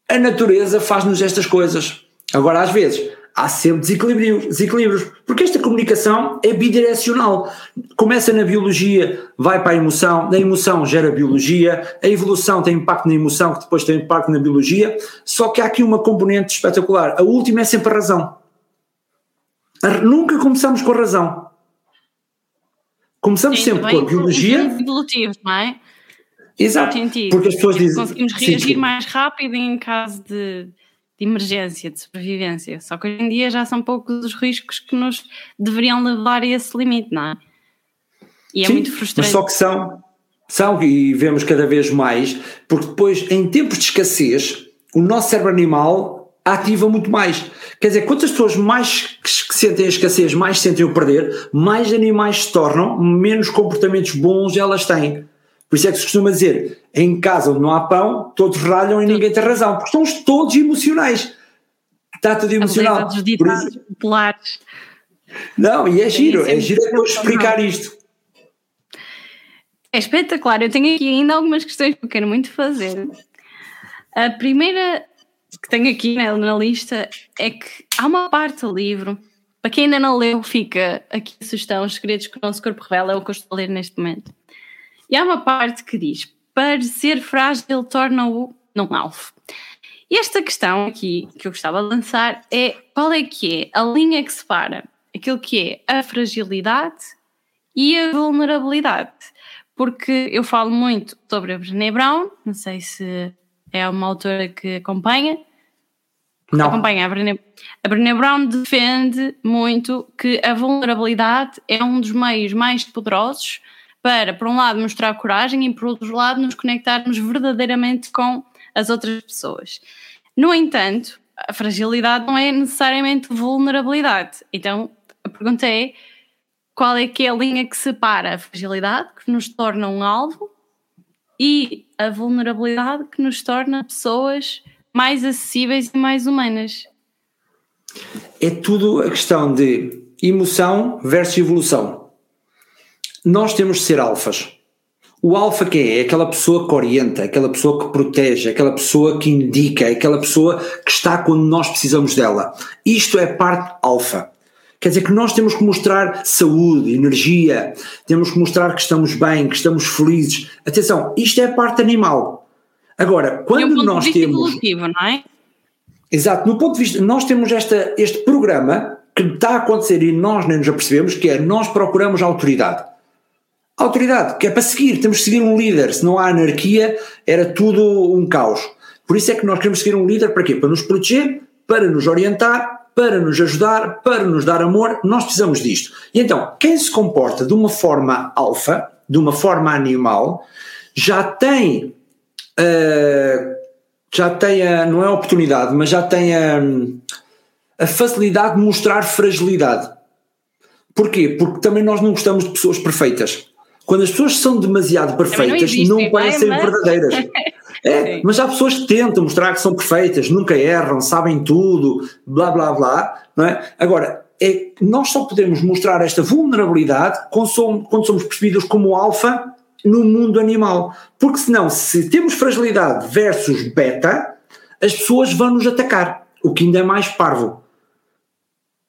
a natureza faz-nos estas coisas. Agora, às vezes, há sempre desequilíbrios, desequilíbrios, porque esta comunicação é bidirecional. Começa na biologia, vai para a emoção, da emoção gera biologia, a evolução tem impacto na emoção, que depois tem impacto na biologia, só que há aqui uma componente espetacular. A última é sempre a razão. Nunca começamos com a razão. Começamos Sim, sempre com a biologia. Evolutivos, não é? Exato. Porque as pessoas dizem. Conseguimos reagir sim, mais rápido em caso de de emergência, de sobrevivência. Só que hoje em dia já são poucos os riscos que nos deveriam levar a esse limite, não é? E é Sim, muito frustrante. Mas só que são, são, e vemos cada vez mais, porque depois, em tempos de escassez, o nosso cérebro animal ativa muito mais. Quer dizer, quantas pessoas mais que sentem a escassez, mais sentem o perder, mais animais se tornam, menos comportamentos bons elas têm. Por isso é que se costuma dizer, em casa onde não há pão, todos ralham e ninguém tem razão, porque somos todos emocionais. Está tudo emocional. Dos ditados populares. Não, e é giro, é giro eu explicar isto. É espetacular, eu tenho aqui ainda algumas questões que eu quero muito fazer. A primeira que tenho aqui na, na lista é que há uma parte do livro, para quem ainda não leu, fica aqui a sugestão, os segredos que o nosso corpo revela, é o que eu estou a ler neste momento e há uma parte que diz: parecer frágil torna-o não alvo. E esta questão aqui que eu gostava de lançar é qual é que é a linha que separa aquilo que é a fragilidade e a vulnerabilidade. Porque eu falo muito sobre a Brené Brown, não sei se é uma autora que acompanha. Não. Acompanha a Brené, a Brené Brown defende muito que a vulnerabilidade é um dos meios mais poderosos para, por um lado, mostrar coragem e, por outro lado, nos conectarmos verdadeiramente com as outras pessoas. No entanto, a fragilidade não é necessariamente vulnerabilidade. Então, a pergunta é: qual é que é a linha que separa a fragilidade, que nos torna um alvo, e a vulnerabilidade, que nos torna pessoas mais acessíveis e mais humanas? É tudo a questão de emoção versus evolução nós temos de ser alfas. O alfa que é? É aquela pessoa que orienta, aquela pessoa que protege, aquela pessoa que indica, aquela pessoa que está quando nós precisamos dela. Isto é parte alfa. Quer dizer que nós temos que mostrar saúde, energia, temos que mostrar que estamos bem, que estamos felizes. Atenção, isto é a parte animal. Agora, quando nós de temos. não é? Exato, no ponto de vista, nós temos esta, este programa que está a acontecer e nós nem nos apercebemos, que é nós procuramos autoridade autoridade, que é para seguir, temos que seguir um líder, se não há anarquia era tudo um caos. Por isso é que nós queremos seguir um líder para quê? Para nos proteger, para nos orientar, para nos ajudar, para nos dar amor, nós precisamos disto. E então, quem se comporta de uma forma alfa, de uma forma animal, já tem, uh, já tem a, não é a oportunidade, mas já tem a, a facilidade de mostrar fragilidade. Porquê? Porque também nós não gostamos de pessoas perfeitas. Quando as pessoas são demasiado perfeitas, não, não parecem mas... verdadeiras. (laughs) É, mas há pessoas que tentam mostrar que são perfeitas, nunca erram, sabem tudo, blá blá blá, não é? Agora, é, nós só podemos mostrar esta vulnerabilidade quando somos, quando somos percebidos como alfa no mundo animal. Porque senão, se temos fragilidade versus beta, as pessoas vão nos atacar, o que ainda é mais parvo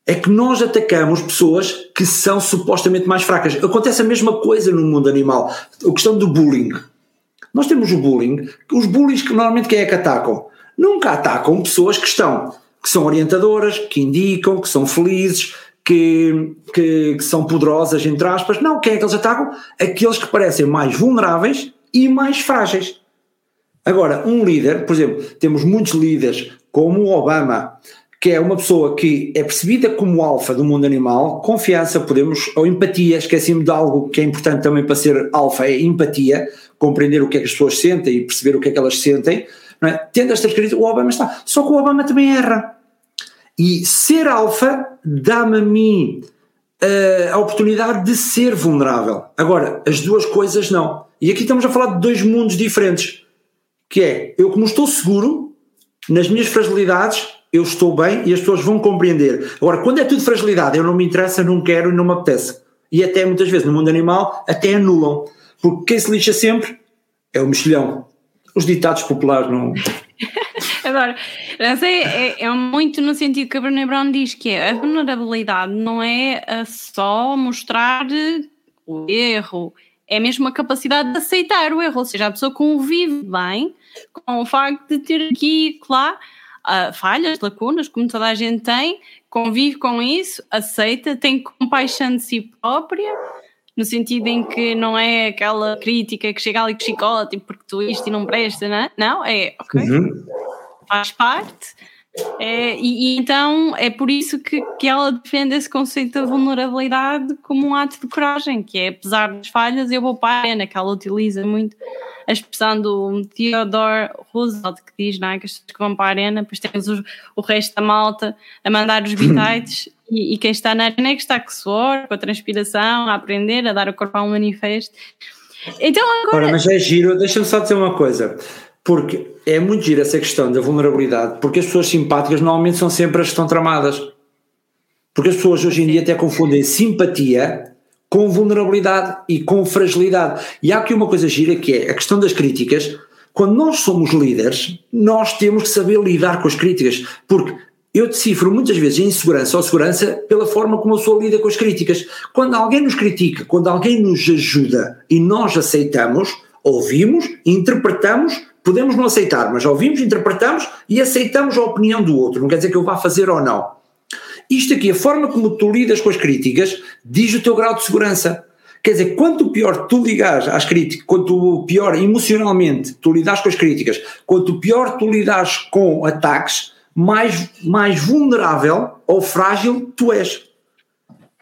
é que nós atacamos pessoas que são supostamente mais fracas. Acontece a mesma coisa no mundo animal. A questão do bullying. Nós temos o bullying, os bullies que normalmente quem é que atacam? Nunca atacam pessoas que estão, que são orientadoras, que indicam, que são felizes, que, que, que são poderosas, entre aspas. Não, quem é que eles atacam? Aqueles que parecem mais vulneráveis e mais frágeis. Agora, um líder, por exemplo, temos muitos líderes, como o Obama, que é uma pessoa que é percebida como alfa do mundo animal, confiança, podemos, ou empatia, esqueci-me de algo que é importante também para ser alfa, é empatia, compreender o que é que as pessoas sentem e perceber o que é que elas sentem, não é? tendo estas características, o Obama está, só que o Obama também erra. E ser alfa dá-me a mim uh, a oportunidade de ser vulnerável. Agora, as duas coisas não. E aqui estamos a falar de dois mundos diferentes, que é, eu como estou seguro, nas minhas fragilidades, eu estou bem e as pessoas vão compreender. Agora, quando é tudo fragilidade, eu não me interessa, não quero e não me apetece. E até muitas vezes no mundo animal, até anulam. Porque quem se lixa sempre é o mexilhão. Os ditados populares não. (laughs) Agora, é, é, muito no sentido que a Brené Brown diz que é, a vulnerabilidade não é só mostrar o erro, é mesmo a capacidade de aceitar o erro, ou seja, a pessoa convive bem com o facto de ter aqui, claro, uh, falhas, lacunas, como toda a gente tem, convive com isso, aceita, tem compaixão de si própria, no sentido em que não é aquela crítica que chega ali com chicote porque tu isto e não presta, não é? Não, é ok, uhum. faz parte. É, e, e, então é por isso que, que ela defende esse conceito da vulnerabilidade como um ato de coragem, que é apesar das falhas, eu vou para a arena, que ela utiliza muito a expressão do Theodore Roosevelt, que diz não é, que as pessoas que vão para a arena, depois temos o, o resto da malta a mandar os bitites (clears throat) e, e, quem está na arena é que está com suor, com a transpiração, a aprender, a dar o corpo a um manifesto. Então agora. Ora, mas é giro, deixa-me só dizer uma coisa, porque é muito giro essa questão da vulnerabilidade, porque as pessoas simpáticas normalmente são sempre as que estão tramadas. Porque as pessoas hoje em dia até confundem simpatia com vulnerabilidade e com fragilidade. E há aqui uma coisa gira que é a questão das críticas. Quando nós somos líderes, nós temos que saber lidar com as críticas, porque eu decifro muitas vezes a insegurança ou segurança pela forma como eu sou lida com as críticas. Quando alguém nos critica, quando alguém nos ajuda e nós aceitamos, ouvimos, interpretamos, podemos não aceitar, mas ouvimos, interpretamos e aceitamos a opinião do outro. Não quer dizer que eu vá fazer ou não. Isto aqui, a forma como tu lidas com as críticas, diz o teu grau de segurança. Quer dizer, quanto pior tu ligares às críticas, quanto pior emocionalmente tu lidas com as críticas, quanto pior tu lidas com ataques, mais, mais vulnerável ou frágil tu és.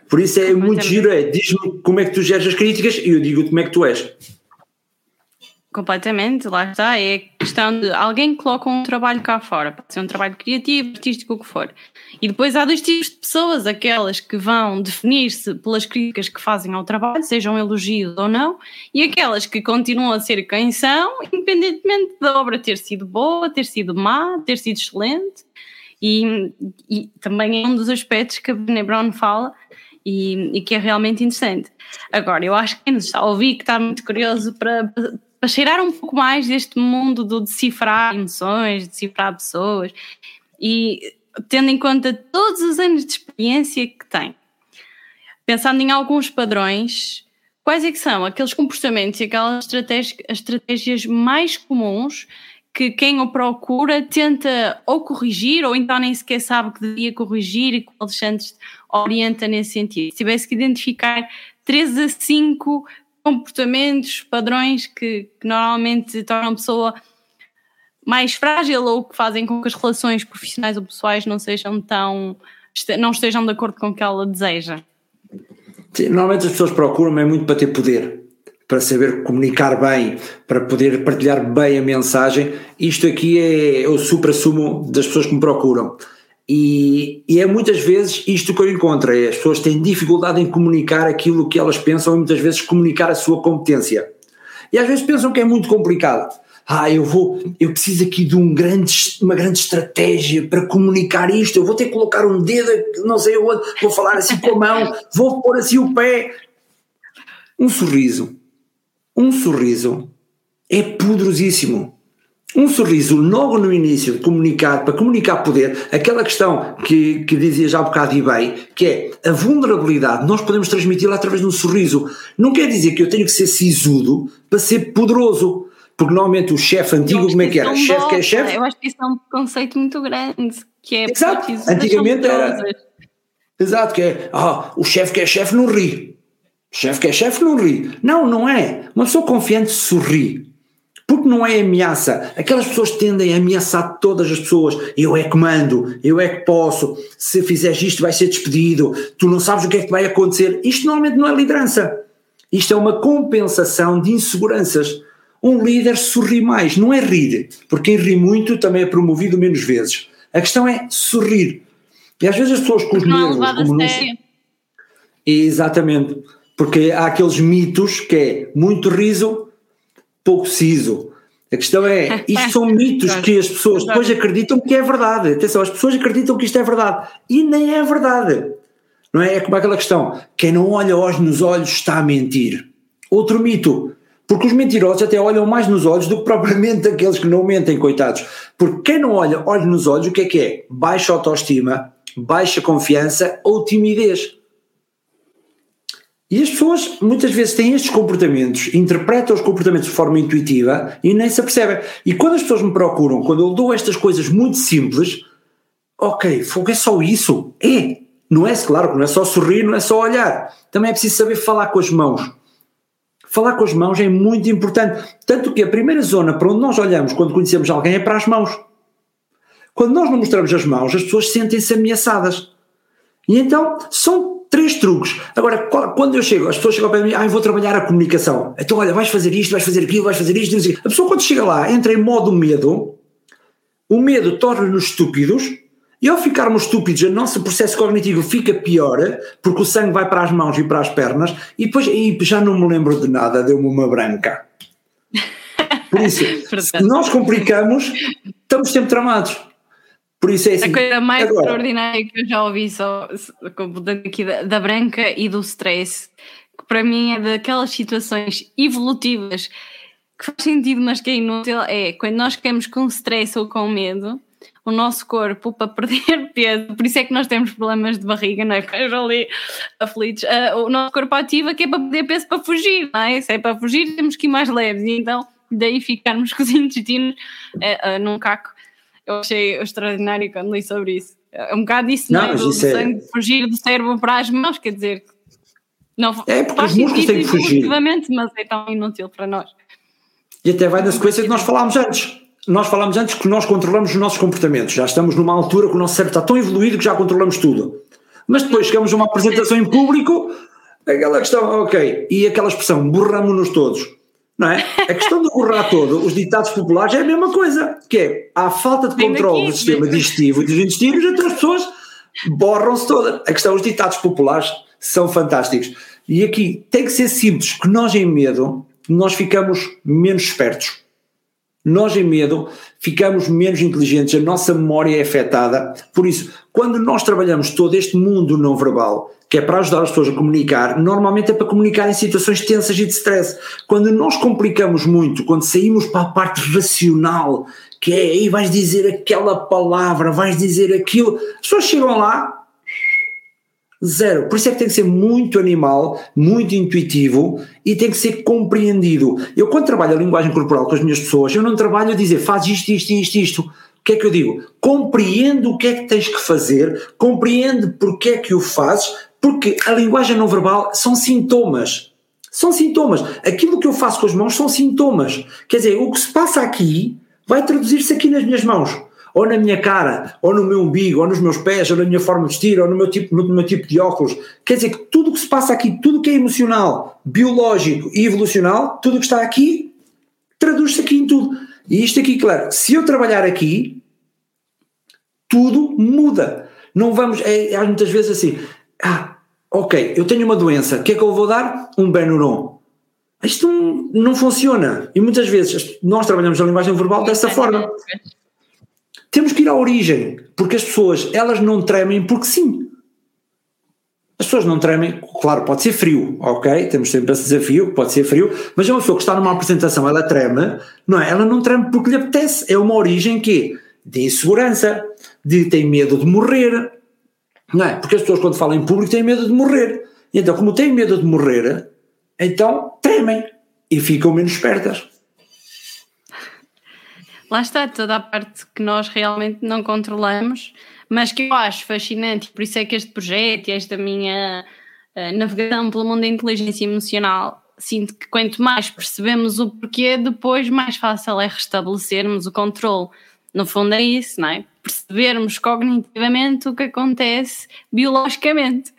Por isso é muito giro, é diz-me como é que tu geres as críticas e eu digo como é que tu és. Completamente, lá está. É questão de alguém que coloca um trabalho cá fora, pode ser um trabalho criativo, artístico, o que for. E depois há dois tipos de pessoas: aquelas que vão definir-se pelas críticas que fazem ao trabalho, sejam elogios ou não, e aquelas que continuam a ser quem são, independentemente da obra ter sido boa, ter sido má, ter sido excelente. E, e também é um dos aspectos que a Brené Brown fala e, e, que é realmente interessante. Agora, eu acho que quem nos está a ouvir, que está muito curioso para para cheirar um pouco mais deste mundo do decifrar emoções, decifrar pessoas e tendo em conta todos os anos de experiência que tem, pensando em alguns padrões, quais é que são aqueles comportamentos e aquelas estratégias, estratégias mais comuns que quem o procura tenta ou corrigir ou então nem sequer sabe que devia corrigir e que o Alexandre orienta nesse sentido. Se tivesse que identificar 3 a 5 comportamentos, padrões que, que normalmente tornam a pessoa mais frágil ou que fazem com que as relações profissionais ou pessoais não sejam tão não estejam de acordo com o que ela deseja. Sim, normalmente as pessoas procuram é muito para ter poder, para saber comunicar bem, para poder partilhar bem a mensagem. Isto aqui é o supra-sumo das pessoas que me procuram. E, e, é muitas vezes isto que eu encontro: é as pessoas têm dificuldade em comunicar aquilo que elas pensam e muitas vezes comunicar a sua competência. E às vezes pensam que é muito complicado. Ah, eu vou, eu preciso aqui de um grande, uma grande estratégia para comunicar isto. Eu vou ter que colocar um dedo, não sei onde, vou falar assim com a mão, vou pôr assim o pé. Um sorriso, um sorriso é poderosíssimo um sorriso logo no início de comunicar, para comunicar poder, aquela questão que, que dizia já há um bocado e bem, que é a vulnerabilidade, nós podemos transmiti-la através de um sorriso. Não quer dizer que eu tenho que ser sisudo para ser poderoso. Porque normalmente o chefe antigo, como é que era? Chefe que é chefe? Eu acho que isso é um conceito muito grande. Que é Exato, antigamente era. Exato, que é, ah, o chefe que é chefe não ri. Chefe que é chefe não ri. Não, não é. Uma pessoa confiante sorri Porque não é ameaça. Aquelas pessoas tendem a ameaçar todas as pessoas. Eu é que mando, eu é que posso. Se fizeres isto, vai ser despedido. Tu não sabes o que é que vai acontecer. Isto normalmente não é liderança. Isto é uma compensação de inseguranças. Um líder sorri mais, não é rir, porque quem ri muito também é promovido menos vezes. A questão é sorrir. E às vezes as pessoas com os nervos. como não-. Exatamente. Porque há aqueles mitos que é muito riso, pouco siso. A questão é, (laughs) isto são mitos que as pessoas depois acreditam que é verdade. Atenção, as pessoas acreditam que isto é verdade. E nem é verdade. Não é? É como aquela questão: quem não olha olhos nos olhos está a mentir. Outro mito. Porque os mentirosos até olham mais nos olhos do que propriamente (laughs) aqueles que não mentem, coitados. Porque quem não olha olhos nos olhos, o que é que é? Baixa autoestima, baixa confiança ou timidez. E as pessoas muitas vezes têm estes comportamentos, interpretam os comportamentos de forma intuitiva e nem se apercebem. E quando as pessoas me procuram, quando eu dou estas coisas muito simples, ok, fogo é só isso? É! Não é, claro, não é só sorrir, não é só olhar. Também é preciso saber falar com as mãos. Falar com as mãos é muito importante. Tanto que a primeira zona para onde nós olhamos quando conhecemos alguém é para as mãos. Quando nós não mostramos as mãos, as pessoas sentem-se ameaçadas. E então são três truques. Agora, quando eu chego, as pessoas chegam para mim, ah, vou trabalhar a comunicação. Então, olha, vais fazer isto, vais fazer aquilo, vais fazer isto. A pessoa, quando chega lá, entra em modo medo, o medo torna-nos estúpidos, e ao ficarmos estúpidos, o nosso processo cognitivo fica pior, porque o sangue vai para as mãos e para as pernas, e depois e já não me lembro de nada, deu-me uma branca. Por isso, (laughs) se nós complicamos, estamos sempre tramados. Por isso é assim. A coisa mais Agora, extraordinária que eu já ouvi só, completando aqui da, da branca e do stress, que para mim é daquelas situações evolutivas que faz sentido, mas que é inútil, é quando nós ficamos com stress ou com medo, o nosso corpo, para (laughs) perder peso, por isso é que nós temos problemas de barriga, não é? Ficamos ali aflitos. ah, o nosso corpo ativa que é para perder peso para fugir, não é? Se é para fugir, temos que ir mais leves, e então daí ficarmos (laughs) com os intestinos ah, ah, num caco. Eu achei extraordinário quando li sobre isso. É um bocado isso, não, Não, é? Do, é- sangue fugir do cérebro para as mãos, quer dizer, não É, porque faz os músculos têm que fugir. mas é tão inútil para nós. E até vai na sequência que nós falámos antes. Nós falámos antes que nós controlamos os nossos comportamentos. Já estamos numa altura que o nosso cérebro está tão evoluído que já controlamos tudo. Mas depois chegamos a uma apresentação em público, aquela questão, ok, e aquela expressão, borramos-nos todos. Não é? A questão de borrar todo, os ditados populares é a mesma coisa, que é, há falta de controle do sistema digestivo e dos intestinos, então as pessoas borram-se todas. A questão, os ditados populares são fantásticos. E aqui tem que ser simples, que nós em medo, nós ficamos menos espertos. Nós em medo ficamos menos inteligentes, a nossa memória é afetada. Por isso, quando nós trabalhamos todo este mundo não verbal, que é para ajudar as pessoas a comunicar, normalmente é para comunicar em situações tensas e de stress. Quando nós complicamos muito, quando saímos para a parte racional, que é aí vais dizer aquela palavra, vais dizer aquilo, as pessoas chegam lá, Zero. Por isso é que tem que ser muito animal, muito intuitivo e tem que ser compreendido. Eu, quando trabalho a linguagem corporal com as minhas pessoas, eu não trabalho a dizer faz isto, isto, isto, isto. O que é que eu digo? Compreende o que é que tens que fazer, compreende porque é que o fazes, porque a linguagem não verbal são sintomas. São sintomas. Aquilo que eu faço com as mãos são sintomas. Quer dizer, o que se passa aqui vai traduzir-se aqui nas minhas mãos ou na minha cara, ou no meu umbigo, ou nos meus pés, ou na minha forma de vestir, ou no meu tipo, no meu tipo de óculos. Quer dizer que tudo o que se passa aqui, tudo que é emocional, biológico e evolucional, tudo o que está aqui, traduz-se aqui em tudo. E isto aqui, claro, se eu trabalhar aqui, tudo muda. Não vamos, é, é muitas vezes assim, ah, ok, eu tenho uma doença, o que é que eu vou dar? Um Benuron. Isto não, não funciona. E muitas vezes nós trabalhamos a linguagem verbal dessa forma temos que ir à origem, porque as pessoas, elas não tremem porque sim. As pessoas não tremem, claro, pode ser frio, ok? Temos sempre esse desafio, pode ser frio, mas é uma pessoa que está numa apresentação, ela treme, não é? Ela não treme porque lhe apetece, é uma origem que de insegurança, de tem medo de morrer, não é? Porque as pessoas quando falam em público têm medo de morrer. E então, como têm medo de morrer, então tremem e ficam menos espertas. Lá está toda a parte que nós realmente não controlamos, mas que eu acho fascinante, por isso é que este projeto e esta minha uh, navegação pelo mundo da inteligência emocional sinto que quanto mais percebemos o porquê, depois mais fácil é restabelecermos o controle. No fundo é isso, não é? Percebermos cognitivamente o que acontece biologicamente.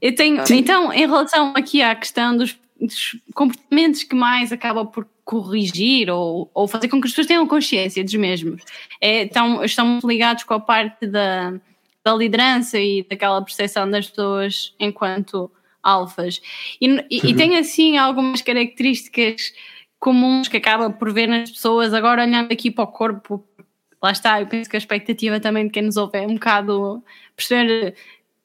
Eu tenho, então, em relação aqui à questão dos, dos comportamentos que mais acaba por corrigir ou, ou fazer com que as pessoas tenham consciência dos mesmos, é, estão, estão muito ligados com a parte da, da liderança e daquela percepção das pessoas enquanto alfas. E, e, e, tem assim algumas características comuns que acaba por ver nas pessoas, agora olhando aqui para o corpo, lá está, eu penso que a expectativa também de quem nos ouve é um bocado perceber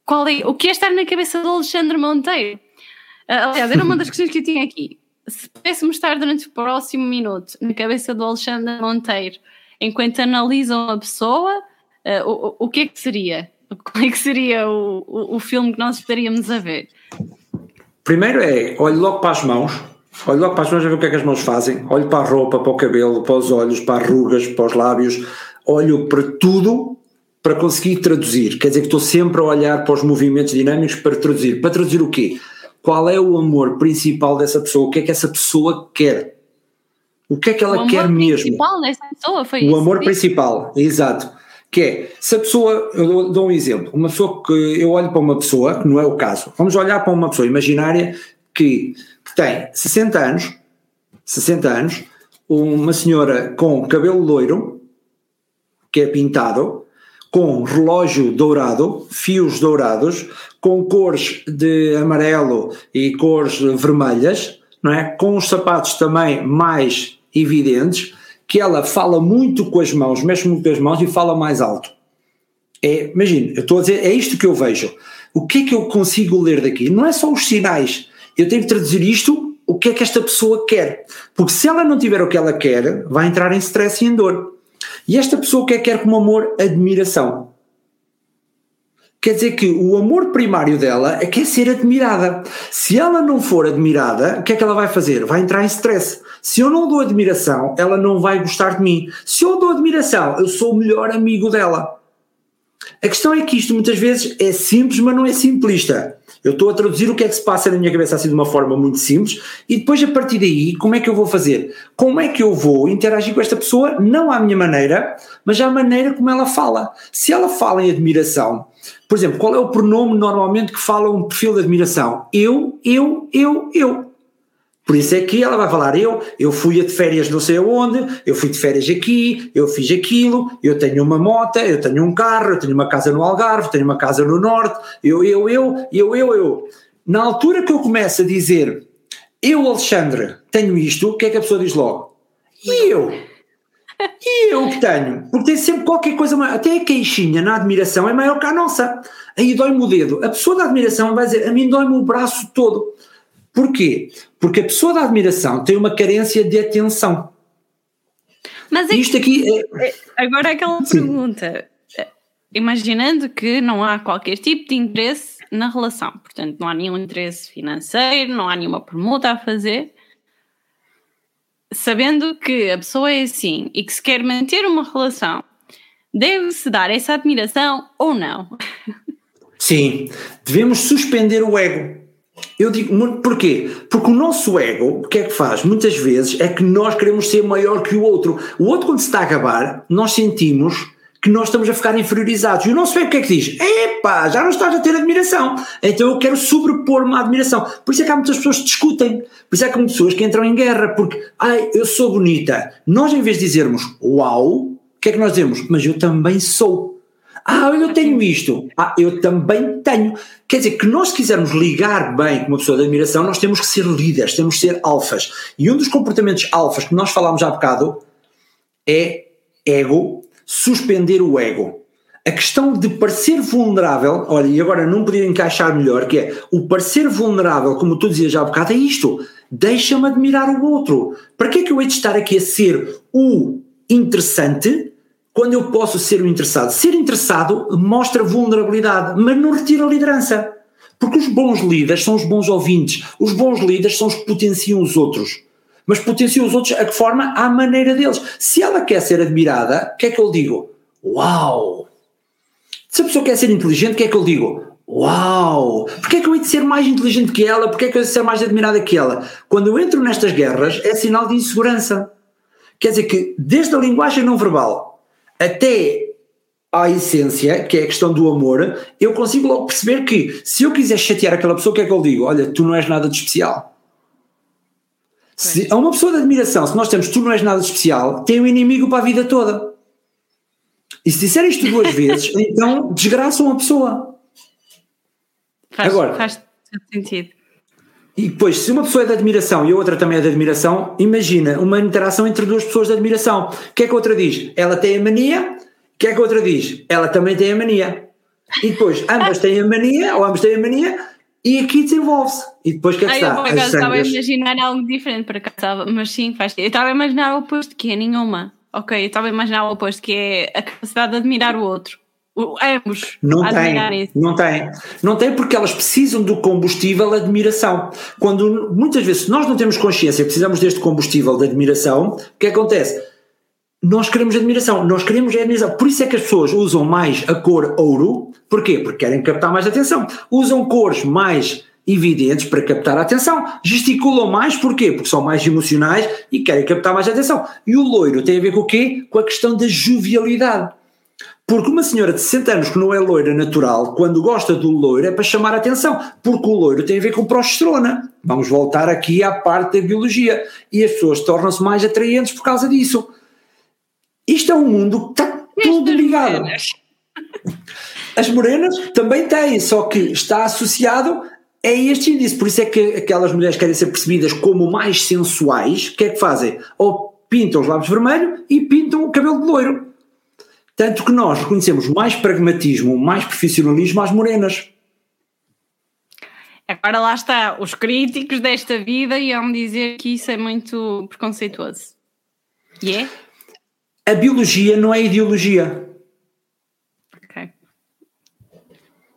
qual é, o que é estar na cabeça do Alexandre Monteiro. Ah, aliás, era uma das questões que eu tinha aqui. Se pudéssemos estar durante o próximo minuto na cabeça do Alexandre Monteiro, enquanto analisam a pessoa, uh, o, o que é que seria? Qual é que seria o, o, o filme que nós estaríamos a ver? Primeiro é, olho logo para as mãos, olho logo para as mãos a ver o que é que as mãos fazem, olho para a roupa, para o cabelo, para os olhos, para as rugas, para os lábios, olho para tudo para conseguir traduzir. Quer dizer que estou sempre a olhar para os movimentos dinâmicos para traduzir. Para traduzir o quê? Qual é o amor principal dessa pessoa? O que é que essa pessoa quer? O que é que ela quer mesmo? O amor principal dessa pessoa foi O isso, amor principal, exato. Que é, se a pessoa, eu dou um exemplo, uma pessoa que eu olho para uma pessoa, que não é o caso, vamos olhar para uma pessoa imaginária que, que tem 60 anos, 60 anos, uma senhora com cabelo loiro, que é pintado, com relógio dourado, fios dourados, com cores de amarelo e cores vermelhas, não é? Com os sapatos também mais evidentes, que ela fala muito com as mãos, mexe muito com as mãos e fala mais alto. É, imagina, eu estou a dizer, é isto que eu vejo. O que é que eu consigo ler daqui? Não é só os sinais. Eu tenho que traduzir isto, o que é que esta pessoa quer. Porque se ela não tiver o que ela quer, vai entrar em stress e em dor. E esta pessoa o que é que quer como amor? Admiração. Quer dizer que o amor primário dela é quer ser admirada. Se ela não for admirada, o que é que ela vai fazer? Vai entrar em stress. Se eu não dou admiração, ela não vai gostar de mim. Se eu dou admiração, eu sou o melhor amigo dela. A questão é que isto muitas vezes é simples, mas não é simplista. Eu estou a traduzir o que é que se passa na minha cabeça assim de uma forma muito simples e depois a partir daí, como é que eu vou fazer? Como é que eu vou interagir com esta pessoa, não à minha maneira, mas à maneira como ela fala. Se ela fala em admiração, por exemplo, qual é o pronome normalmente que fala um perfil de admiração? Eu, eu, eu, eu. Por isso é que ela vai falar: eu, eu fui de férias não sei aonde, eu fui de férias aqui, eu fiz aquilo, eu tenho uma moto, eu tenho um carro, eu tenho uma casa no Algarve, tenho uma casa no Norte, eu, eu, eu, eu, eu, eu. Na altura que eu começo a dizer eu, Alexandre, tenho isto, o que é que a pessoa diz logo? E eu? E eu que tenho? Porque tem sempre qualquer coisa, até a queixinha na admiração é maior que a nossa. Aí dói-me o dedo. A pessoa da admiração vai dizer: a mim dói-me o braço todo. Porquê? Porque a pessoa da admiração tem uma carência de atenção. Mas é Isto aqui é... Agora aquela Sim. pergunta. Imaginando que não há qualquer tipo de interesse na relação, portanto, não há nenhum interesse financeiro, não há nenhuma permuta a fazer, sabendo que a pessoa é assim e que se quer manter uma relação, deve-se dar essa admiração ou não? (laughs) Sim, devemos suspender o ego. Eu digo, porquê? Porque o nosso ego, o que é que faz? Muitas vezes é que nós queremos ser maior que o outro. O outro, quando se está a acabar, nós sentimos que nós estamos a ficar inferiorizados. E o nosso ego o que é que diz? Epá, já não estás a ter admiração. Então eu quero sobrepor-me à admiração. Por isso é que há muitas pessoas que discutem. Por isso é que há pessoas que entram em guerra. Porque, ai, eu sou bonita. Nós, em vez de dizermos uau, o que é que nós dizemos? Mas eu também sou. Ah, eu tenho isto. Ah, eu também tenho. Quer dizer, que nós, se quisermos ligar bem com uma pessoa de admiração, nós temos que ser líderes, temos que ser alfas. E um dos comportamentos alfas que nós falámos há bocado é ego, suspender o ego. A questão de parecer vulnerável, olha, e agora não podia encaixar melhor, que é o parecer vulnerável, como tu dizias já há bocado, é isto. Deixa-me admirar o outro. Para que é que eu hei de estar aqui a ser o interessante quando eu posso ser o interessado. Ser interessado mostra vulnerabilidade, mas não retira a liderança. Porque os bons líderes são os bons ouvintes, os bons líderes são os que potenciam os outros. Mas potenciam os outros a que forma? À maneira deles. Se ela quer ser admirada, o que é que eu digo? Uau! Se a pessoa quer ser inteligente, o que é que eu digo? Uau! Porquê é que eu hei de ser mais inteligente que ela? Porquê é que eu hei de ser mais admirada que ela? Quando eu entro nestas guerras, é sinal de insegurança. Quer dizer que, desde a linguagem não verbal até à essência, que é a questão do amor, eu consigo logo perceber que, se eu quiser chatear aquela pessoa, o que é que eu digo? Olha, tu não és nada de especial. Se, a uma pessoa de admiração, se nós temos tu não és nada de especial, tem um inimigo para a vida toda. E se disser isto duas (laughs) vezes, então desgraçam a pessoa. Faz, Agora, faz sentido. E depois, se uma pessoa é de admiração e a outra também é de admiração, imagina uma interação entre duas pessoas de admiração. O que é que a outra diz? Ela tem a mania. O que é que a outra diz? Ela também tem a mania. E depois, ambas têm a mania, ou ambos têm a mania, e aqui desenvolve-se. E depois o que é que Ai, está? Eu estava a imaginar algo diferente para cá, mas sim, faz Eu estava a imaginar o oposto, que é nenhuma. Ok, eu estava a imaginar o oposto, que é a capacidade de admirar o outro. Ambos. Não tem, não tem. Não tem porque elas precisam do combustível admiração. Quando muitas vezes nós não temos consciência, precisamos deste combustível de admiração, o que acontece? Nós queremos admiração, nós queremos admiração. Por isso é que as pessoas usam mais a cor ouro. Porquê? Porque querem captar mais atenção. Usam cores mais evidentes para captar a atenção. Gesticulam mais, porquê? Porque são mais emocionais e querem captar mais atenção. E o loiro tem a ver com o quê? Com a questão da jovialidade. Porque uma senhora de 60 anos que não é loira natural, quando gosta do loiro é para chamar a atenção, porque o loiro tem a ver com progesterona. Vamos voltar aqui à parte da biologia. E as pessoas tornam-se mais atraentes por causa disso. Isto é um mundo que está tudo ligado. As morenas também têm, só que está associado a este índice. Por isso é que aquelas mulheres que querem ser percebidas como mais sensuais, o que é que fazem? Ou pintam os lábios vermelhos e pintam o cabelo de loiro. Tanto que nós reconhecemos mais pragmatismo, mais profissionalismo às morenas. Agora lá está, os críticos desta vida iam dizer que isso é muito preconceituoso. E é? A biologia não é ideologia.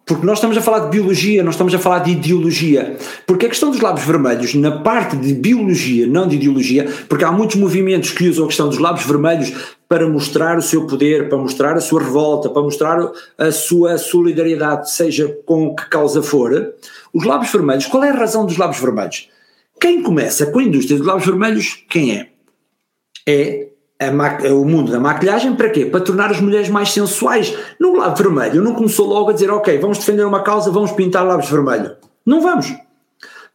Porque nós estamos a falar de biologia, não estamos a falar de ideologia. Porque a questão dos lábios vermelhos, na parte de biologia, não de ideologia, porque há muitos movimentos que usam a questão dos lábios vermelhos para mostrar o seu poder, para mostrar a sua revolta, para mostrar a sua solidariedade, seja com que causa for. Os lábios vermelhos, qual é a razão dos lábios vermelhos? Quem começa com a indústria dos lábios vermelhos, quem é? É o mundo da maquilhagem para quê? Para tornar as mulheres mais sensuais. No lábio vermelho não começou logo a dizer, ok, vamos defender uma causa, vamos pintar lábios vermelhos. Não vamos.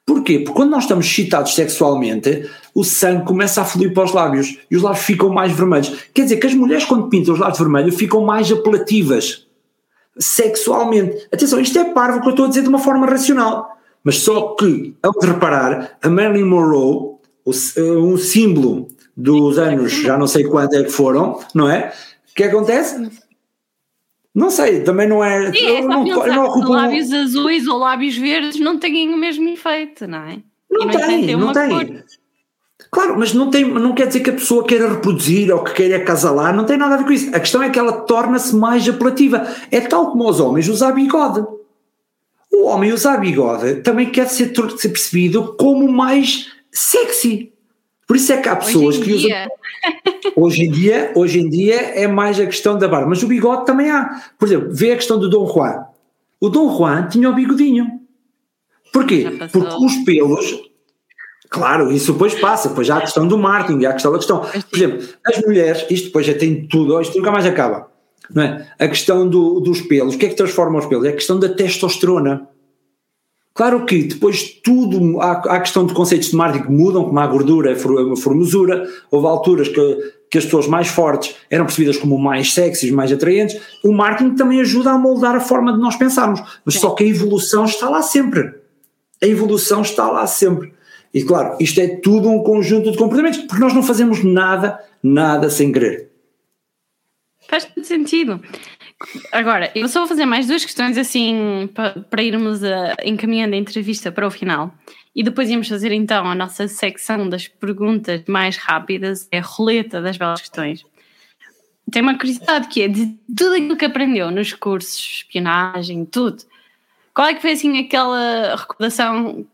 Porquê? Porque quando nós estamos excitados sexualmente, o sangue começa a fluir para os lábios e os lábios ficam mais vermelhos. Quer dizer que as mulheres, quando pintam os lábios vermelhos, ficam mais apelativas sexualmente. Atenção, isto é parvo que eu estou a dizer de uma forma racional. Mas só que, ao reparar, a Marilyn Monroe, um símbolo dos anos, já não sei quanto é que foram, não é? O que acontece? Não sei, também não é. Sim, é não, não ocupo lábios azuis ou lábios verdes não têm o mesmo efeito, não é? Não, tem, tem não tem. Claro, mas não, tem, não quer dizer que a pessoa queira reproduzir ou que queira casalar, não tem nada a ver com isso. A questão é que ela torna-se mais apelativa. É tal como os homens usar bigode. O homem usar bigode também quer ser, ser percebido como mais sexy. Por isso é que há pessoas que usam. (laughs) Hoje em dia, hoje em dia é mais a questão da barba, mas o bigode também há. Por exemplo, vê a questão do Dom Juan. O Dom Juan tinha o bigodinho. Porquê? Porque os pelos, claro, isso depois passa, depois há a questão do marketing, há a questão da questão. Por exemplo, as mulheres, isto depois já tem tudo, isto nunca mais acaba. Não é? A questão do, dos pelos, o que é que transforma os pelos? É a questão da testosterona. Claro que depois tudo, há, há questão de conceitos de marketing que mudam, como a gordura, a formosura, houve alturas que, que as pessoas mais fortes eram percebidas como mais sexys, mais atraentes, o marketing também ajuda a moldar a forma de nós pensarmos, mas só que a evolução está lá sempre, a evolução está lá sempre, e claro, isto é tudo um conjunto de comportamentos, porque nós não fazemos nada, nada sem querer. Faz todo sentido. Agora, eu só vou fazer mais duas questões assim para, para irmos a, encaminhando a entrevista para o final. E depois íamos fazer então a nossa secção das perguntas mais rápidas, é a roleta das belas questões. Tem uma curiosidade que é de tudo aquilo que aprendeu nos cursos, espionagem, tudo. Qual é que foi assim aquela recordação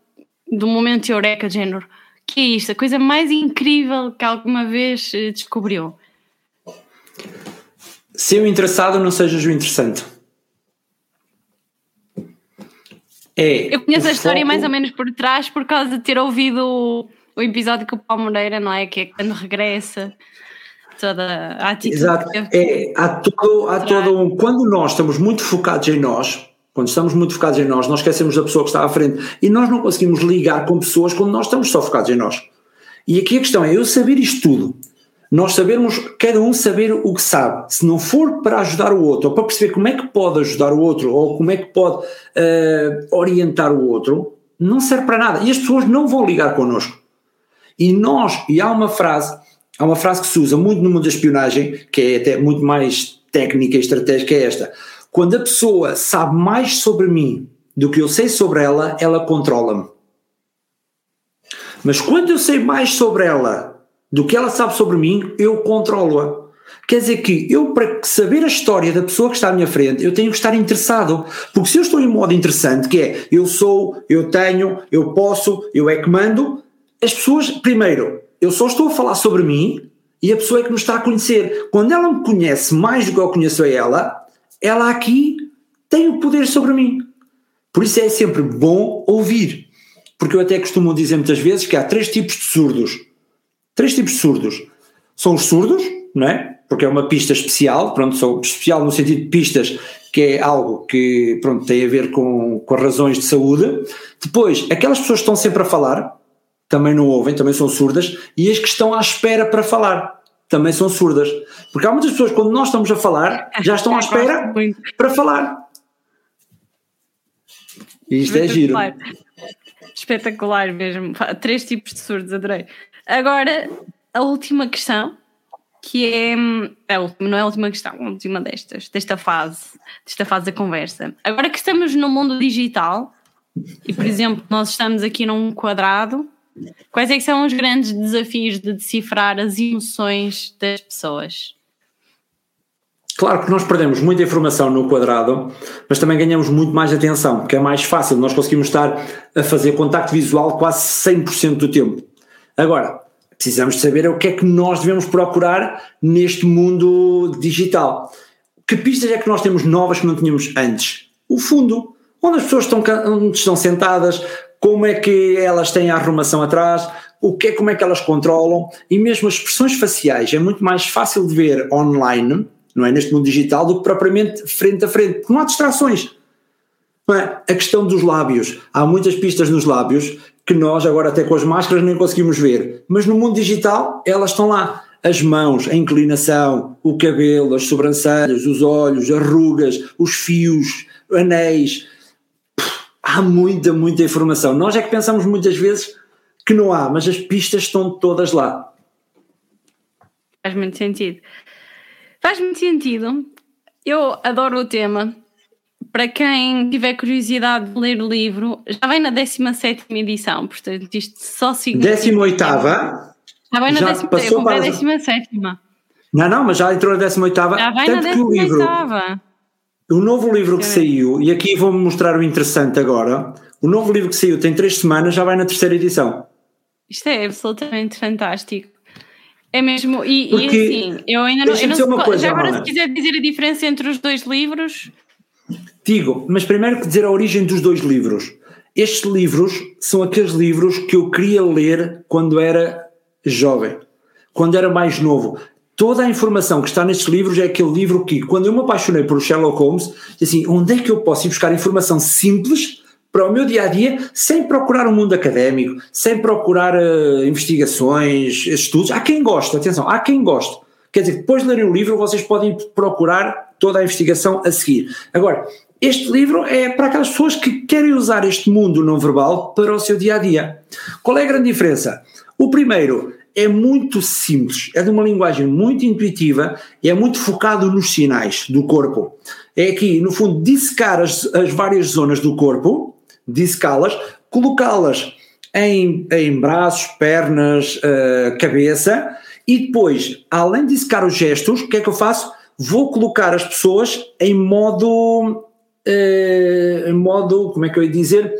do momento eureka de género? Que é isto? A coisa mais incrível que alguma vez eh, descobriu? Se o interessado não sejas o interessante. É Eu conheço a história foco- mais ou menos por trás por causa de ter ouvido o, o episódio com o Paulo Moreira, não é? Que é quando regressa toda a atitude. Exato. que. É, há todo, há todo um. Quando nós estamos muito focados em nós, quando estamos muito focados em nós, nós esquecemos da pessoa que está à frente e nós não conseguimos ligar com pessoas quando nós estamos só focados em nós. E aqui a questão é eu saber isto tudo. Nós sabermos, cada um saber o que sabe. Se não for para ajudar o outro, ou para perceber como é que pode ajudar o outro, ou como é que pode eh, orientar o outro, não serve para nada. E as pessoas não vão ligar connosco. E nós, e há uma frase, há uma frase que se usa muito no mundo da espionagem, que é até muito mais técnica e estratégica, é esta. Quando a pessoa sabe mais sobre mim do que eu sei sobre ela, ela controla-me. Mas quando eu sei mais sobre ela do que ela sabe sobre mim, eu controlo-a. Quer dizer que eu, para saber a história da pessoa que está à minha frente, eu tenho que estar interessado. Porque se eu estou em modo interessante, que é eu sou, eu tenho, eu posso, eu é que mando, as pessoas, primeiro, eu só estou a falar sobre mim e a pessoa é que me está a conhecer. Quando ela me conhece mais do que eu conheço a ela, ela aqui tem o poder sobre mim. Por isso é sempre bom ouvir. Porque eu até costumo dizer muitas vezes que há três tipos de surdos. Três tipos de surdos. São os surdos, não é? Porque é uma pista especial, pronto, são especial no sentido de pistas, que é algo que, pronto, tem a ver com, com razões de saúde. Depois, aquelas pessoas que estão sempre a falar, também não ouvem, também são surdas, e as que estão à espera para falar, também são surdas. Porque há muitas pessoas, quando nós estamos a falar, já estão à (laughs) espera para falar. E isto é giro. Espetacular. Espetacular mesmo. Três tipos de surdos, adorei. Agora, a última questão, que é. A última, não é a última questão, a última destas, desta fase, desta fase da conversa. Agora que estamos no mundo digital, e por exemplo, nós estamos aqui num quadrado, quais é são os grandes desafios de decifrar as emoções das pessoas? Claro que nós perdemos muita informação no quadrado, mas também ganhamos muito mais atenção, porque é mais fácil, nós conseguimos estar a fazer contacto visual quase 100% do tempo. Agora, precisamos de saber o que é que nós devemos procurar neste mundo digital. Que pistas é que nós temos novas que não tínhamos antes? O fundo, onde as pessoas estão, onde estão sentadas, como é que elas têm a arrumação atrás, o que é, como é que elas controlam, e mesmo as expressões faciais é muito mais fácil de ver online, não é, neste mundo digital, do que propriamente frente a frente, porque não há distrações. Não é? A questão dos lábios. Há muitas pistas nos lábios que nós, agora até com as máscaras, nem conseguimos ver. Mas no mundo digital, elas estão lá. As mãos, a inclinação, o cabelo, as sobrancelhas, os olhos, as rugas, os fios, anéis. Há muita, muita informação. Nós é que pensamos muitas vezes que não há, mas as pistas estão todas lá. Faz muito sentido. Faz muito sentido. Eu adoro o tema. Para quem tiver curiosidade de ler o livro, já vem na 17 edição, portanto, isto só significa. 18 Já vem na já 17 passou eu comprei a para- 17 Não, não, mas já entrou na 18 Já vem na Tanto que o 18 livro, o novo livro que saiu, e aqui vou-me mostrar o interessante agora, o novo livro que saiu tem três semanas, já vai na terceira edição. Isto é absolutamente fantástico. É mesmo, e, e Porque- assim, eu ainda não, eu não sei- coisa, já agora Ana. se quiser dizer a diferença entre os dois livros, Digo, mas primeiro que dizer a origem dos dois livros. Estes livros são aqueles livros que eu queria ler quando era jovem, quando era mais novo. Toda a informação que está nestes livros é aquele livro que, quando eu me apaixonei por Sherlock Holmes, assim, onde é que eu posso ir buscar informação simples para o meu dia a dia, sem procurar um mundo académico, sem procurar eh, investigações, estudos. Há quem goste, atenção, há quem goste. Quer dizer, depois de lerem o livro, vocês podem procurar toda a investigação a seguir. Agora, este livro é para aquelas pessoas que querem usar este mundo não verbal para o seu dia a dia. Qual é a grande diferença? O primeiro é muito simples, é de uma linguagem muito intuitiva e é muito focado nos sinais do corpo. É aqui, no fundo, dissecar as, as várias zonas do corpo, dissecá-las, colocá-las em, em braços, pernas, eh, cabeça e depois, além de dissecar os gestos, o que é que eu faço? Vou colocar as pessoas em modo. eh, em modo. como é que eu ia dizer?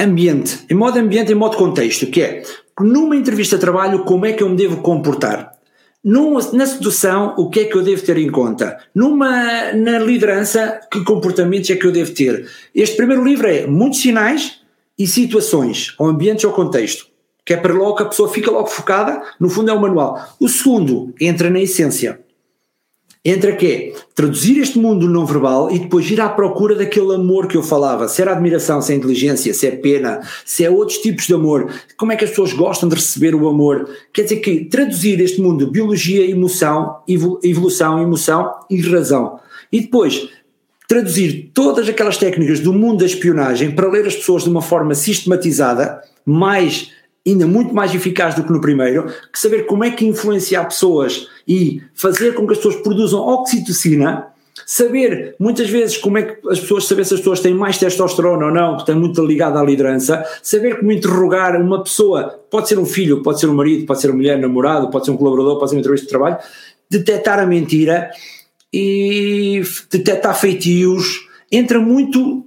Ambiente. Em modo ambiente, em modo contexto, que é numa entrevista de trabalho, como é que eu me devo comportar? numa, na sedução, o que é que eu devo ter em conta? Numa, na liderança, que comportamentos é que eu devo ter? Este primeiro livro é muitos sinais e situações, ou ambientes ou contexto, que é para logo que a pessoa fica logo focada, no fundo é o manual. O segundo entra na essência entre a que é traduzir este mundo não verbal e depois ir à procura daquele amor que eu falava, se era admiração, se é inteligência, se é pena, se é outros tipos de amor, como é que as pessoas gostam de receber o amor. Quer dizer que traduzir este mundo biologia, emoção, evolução, emoção e razão. E depois traduzir todas aquelas técnicas do mundo da espionagem para ler as pessoas de uma forma sistematizada, mais ainda muito mais eficaz do que no primeiro, que saber como é que influenciar pessoas e fazer com que as pessoas produzam oxitocina, saber muitas vezes como é que as pessoas, saber se as pessoas têm mais testosterona ou não, que está muito ligado à liderança, saber como interrogar uma pessoa, pode ser um filho, pode ser um marido, pode ser uma mulher, namorado, pode ser um colaborador, pode ser um entrevista de trabalho, detectar a mentira e detectar feitios, entra muito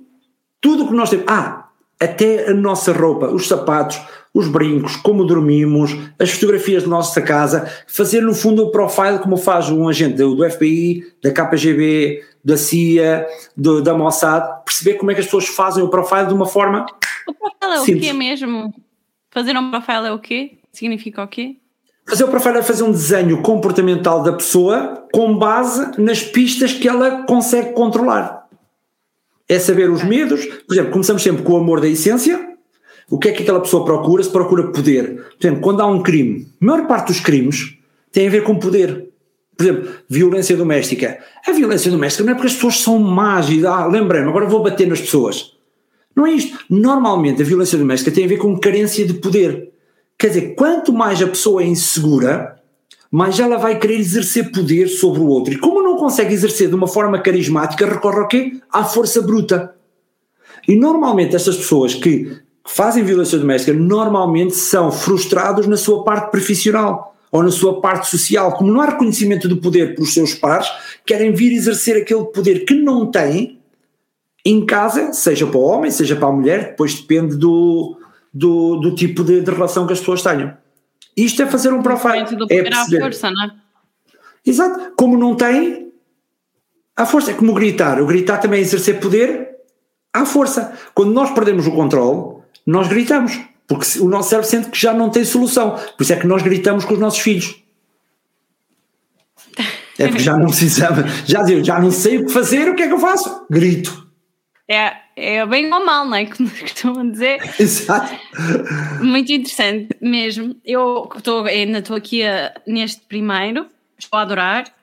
tudo o que nós temos. Ah, até a nossa roupa, os sapatos, os brincos, como dormimos, as fotografias da nossa casa, fazer no fundo o profile como faz um agente do, FBI, da KGB, da CIA, do, da Mossad, perceber como é que as pessoas fazem o profile de uma forma. O profile é o quê mesmo? Fazer um profile é o quê? Significa o quê? Fazer o profile é fazer um desenho comportamental da pessoa com base nas pistas que ela consegue controlar. É saber os medos, por exemplo, começamos sempre com o amor da essência, o que é que aquela pessoa procura? Se procura poder. Por exemplo, quando há um crime, a maior parte dos crimes tem a ver com poder. Por exemplo, violência doméstica. A violência doméstica não é porque as pessoas são más e ah, lembrei-me, agora vou bater nas pessoas. Não é isto. Normalmente a violência doméstica tem a ver com carência de poder. Quer dizer, quanto mais a pessoa é insegura, mais ela vai querer exercer poder sobre o outro. E como não consegue exercer de uma forma carismática, recorre ao quê? À força bruta. E normalmente estas pessoas que fazem violência doméstica normalmente são frustrados na sua parte profissional ou na sua parte social. Como não há reconhecimento do poder pelos seus pares, querem vir exercer aquele poder que não têm em casa, seja para o homem, seja para a mulher, depois depende do, do, do tipo de, de, relação que as pessoas tenham. Isto é fazer um profile. Do poder é perceber. à força, não é? Exato. Como não tem, a força é como gritar. O gritar também é exercer poder à força. Quando nós perdemos o controle, nós gritamos, porque o nosso cérebro sente que já não tem solução. Por isso é que nós gritamos com os nossos filhos. É porque já não precisava, já digo, já não sei o que fazer, o que é que eu faço? Grito. É, é bem ou mal, não é? (laughs) Como costumam dizer. Exato. Muito interessante mesmo. Eu estou, ainda estou aqui a, neste primeiro, estou a adorar.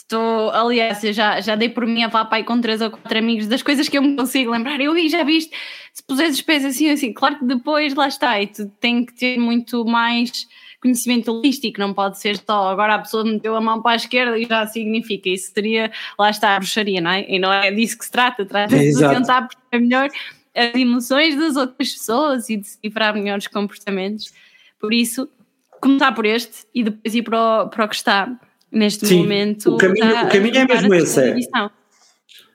Estou, aliás, eu já, já dei por mim a falar com três ou quatro amigos das coisas que eu me consigo lembrar. Eu vi, já viste, se puseres os pés assim, assim, claro que depois lá está, e tu tem que ter muito mais conhecimento holístico, não pode ser só agora a pessoa meteu a mão para a esquerda e já significa, isso seria, lá está a bruxaria, não é? E não é disso que se trata, trata-se é, de tentar perceber melhor as emoções das outras pessoas e decifrar melhores comportamentos. Por isso, começar por este e depois ir para o, para o que está neste Sim, momento. O caminho, o caminho é mesmo esse. É.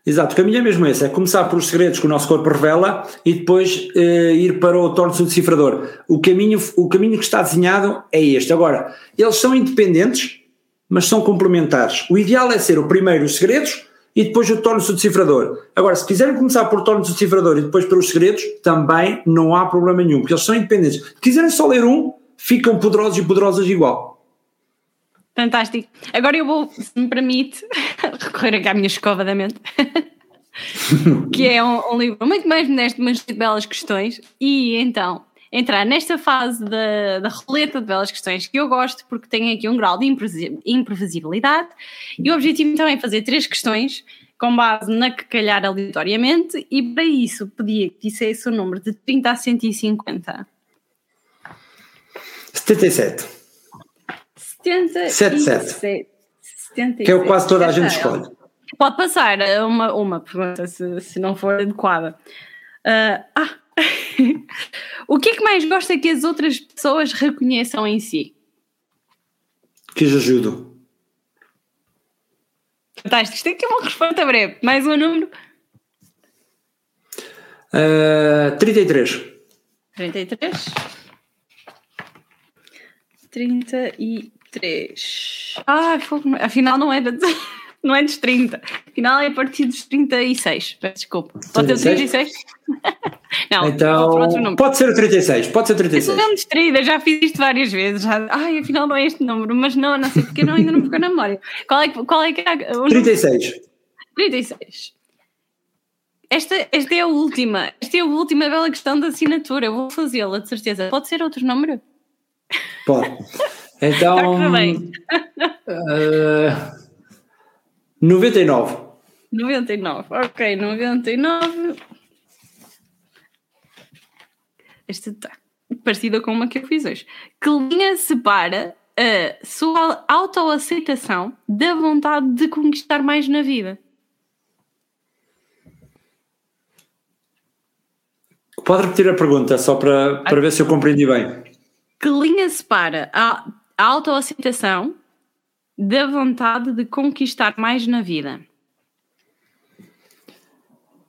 Exato, o caminho é mesmo esse, é começar por os segredos que o nosso corpo revela e depois uh, ir para o torno do decifrador. O caminho, o caminho que está desenhado é este. Agora, eles são independentes, mas são complementares. O ideal é ser o primeiro os segredos e depois o torno do decifrador. Agora, se quiserem começar por torno do decifrador e depois pelos segredos, também não há problema nenhum, porque eles são independentes. Se quiserem só ler um, ficam poderosos e poderosas igual. Fantástico. Agora eu vou, se me permite, (laughs) recorrer aqui à minha escova da mente, (laughs) que é um, um, livro muito mais modesto, mas de belas questões, e então entrar nesta fase da, da roleta de belas questões que eu gosto porque tem aqui um grau de imprevisibilidade e o objetivo então é fazer três questões com base na que calhar aleatoriamente e para isso pedia que dissesse o número de 30 a 150. 77. 77. 77. Que é o quase toda a gente escolhe. Pode passar uma, uma pergunta se, se não for adequada. Uh, ah, (laughs) o que é que mais gosta que as outras pessoas reconheçam em si? Que as ajudo. Fantástico. Isto aqui é uma resposta breve. Mais um número? Uh, 33. 33. 33. 33. Ah, fogo, afinal não é, de, (laughs) não é dos 30. Afinal é a partir dos 36. Peço desculpa. Pode ser o 36? (laughs) não, Então, pode ser o 36, pode ser o Eu sou 36. mesmo distraída, já fiz isto várias vezes. Já, ai, afinal não é este número, mas não, não sei porque não, ainda não me ficou na memória. Qual é, qual é que é o número? 36. 36. Esta, esta é a última. Esta é a última bela questão da assinatura. Eu vou fazê-la, de certeza. Pode ser outro número? Pode. (laughs) Então, eh, 99. 99. Ok, 99. Esta está parecida com uma que eu fiz hoje. Que linha separa a sua autoaceitação da vontade de conquistar mais na vida? Pode repetir a pergunta, só para, para ver se eu compreendi bem. Que linha separa a, a autoaceitação da vontade de conquistar mais na vida?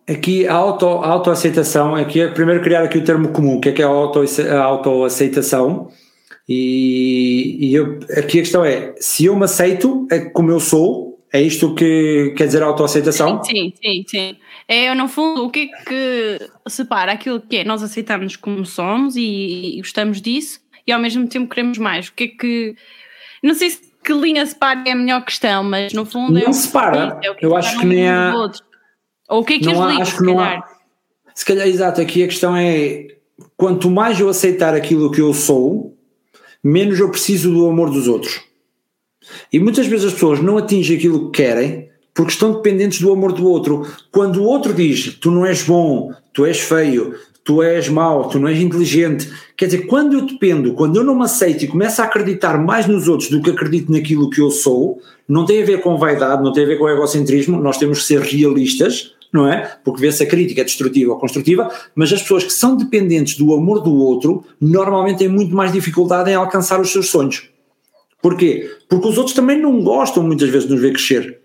Aqui a, auto, a autoaceitação, aqui é primeiro criar aqui o termo comum, que é que é a, auto, a autoaceitação. E, e eu, aqui a questão é: se eu me aceito é como eu sou, é isto que quer dizer autoaceitação? Sim, sim, sim. É, no fundo, o que é que separa aquilo que é nós aceitamos como somos e, e gostamos disso e ao mesmo tempo queremos mais? O que é que. Não sei se que linha separa é a melhor questão, mas no fundo é Não o separa. é o Eu acho que nem há- outro. Ou o que é que Não há- liga, acho se que não calhar? há. Se calhar, exato, aqui a questão é: quanto mais eu aceitar aquilo que eu sou, menos eu preciso do amor dos outros. E muitas vezes as pessoas não atingem aquilo que querem porque estão dependentes do amor do outro. Quando o outro diz tu não és bom, tu és feio, tu és mau, tu não és inteligente, quer dizer, quando eu dependo, quando eu não me aceito e começo a acreditar mais nos outros do que acredito naquilo que eu sou, não tem a ver com vaidade, não tem a ver com egocentrismo, nós temos que ser realistas, não é? Porque vê-se a crítica destrutiva ou construtiva, mas as pessoas que são dependentes do amor do outro normalmente têm muito mais dificuldade em alcançar os seus sonhos. Porquê? Porque os outros também não gostam muitas vezes de nos ver crescer.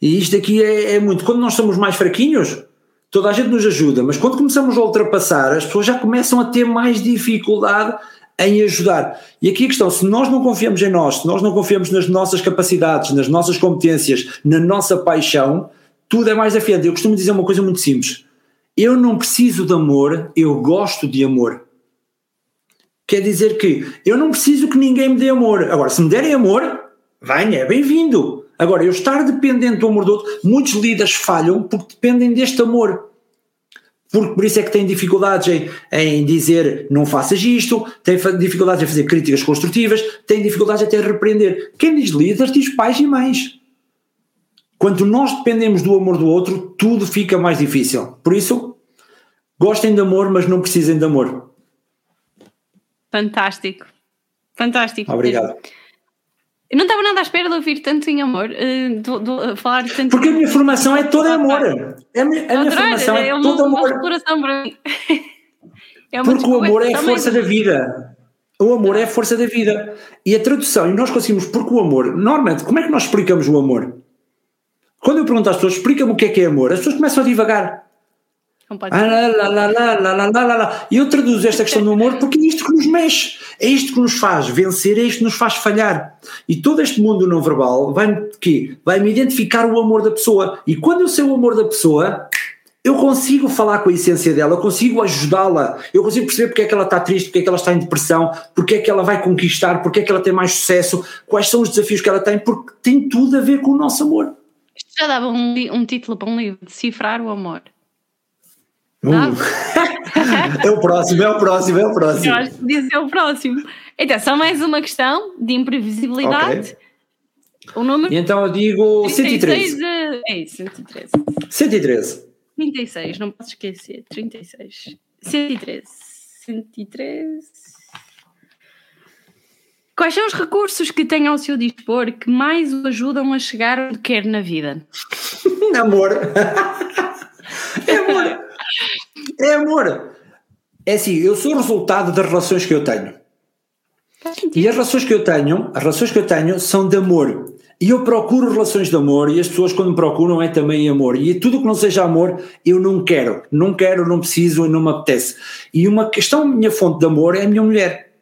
E isto aqui é, é muito. Quando nós somos mais fraquinhos, toda a gente nos ajuda, mas quando começamos a ultrapassar, as pessoas já começam a ter mais dificuldade em ajudar. E aqui a questão: se nós não confiamos em nós, se nós não confiamos nas nossas capacidades, nas nossas competências, na nossa paixão, tudo é mais desafiante. Eu costumo dizer uma coisa muito simples: eu não preciso de amor, eu gosto de amor. Quer dizer que eu não preciso que ninguém me dê amor. Agora, se me derem amor, venha, é bem-vindo. Agora, eu estar dependente do amor do outro, muitos líderes falham porque dependem deste amor. Porque por isso é que têm dificuldades em, em dizer não faças isto, têm dificuldades em fazer críticas construtivas, têm dificuldades até em repreender. Quem diz líderes diz pais e mães. Quando nós dependemos do amor do outro, tudo fica mais difícil. Por isso, gostem de amor, mas não precisem de amor. Fantástico. Fantástico. Obrigado. Eu não estava nada à espera de ouvir tanto em amor, eh, do- do- falar tanto Porque a minha formação é toda amor. A minha, a minha formação é uma, toda amor. exploração para mim. (laughs) É Porque o amor é a força da vida. O amor é a força da vida. E a tradução, e nós conseguimos, porque o amor, normalmente, como é que nós explicamos o amor? Quando eu pergunto às pessoas, explica-me o que é que é amor, as pessoas começam a divagar. Ah, Completamente. lá, lá, lá, lá, lá, lá, lá, lá, lá. E eu traduzo esta questão do amor porque é isto que nos mexe, é isto que nos faz vencer, é isto que nos faz falhar. E todo este mundo não verbal vai-me? Vai-me identificar o amor da pessoa. E quando eu sei o amor da pessoa, eu consigo falar com a essência dela, eu consigo ajudá-la, eu consigo perceber porque é que ela está triste, porque é que ela está em depressão, porque é que ela vai conquistar, porque é que ela tem mais sucesso, quais são os desafios que ela tem, porque tem tudo a ver com o nosso amor. Isto já dava um, um título para um livro, Decifrar o Amor. Uh. (laughs) é o próximo, é o próximo, é o próximo. Eu acho que podia ser o próximo. Então, só mais uma questão de imprevisibilidade. O número então eu digo 36 113. de... É isso, 113. 113. 36, não posso esquecer. 36. 113. 113. Quais são os recursos que tem ao seu dispor que mais o ajudam a chegar onde quer na vida? (laughs) Amor. (laughs) É amor. É amor. É assim, eu sou o resultado das relações que eu tenho. E as relações que eu tenho, as relações que eu tenho são de amor. E eu procuro relações de amor e as pessoas quando me procuram é também amor. E tudo que não seja amor, eu não quero. Não quero, não preciso e não me apetece. E uma questão, minha fonte de amor é a minha mulher.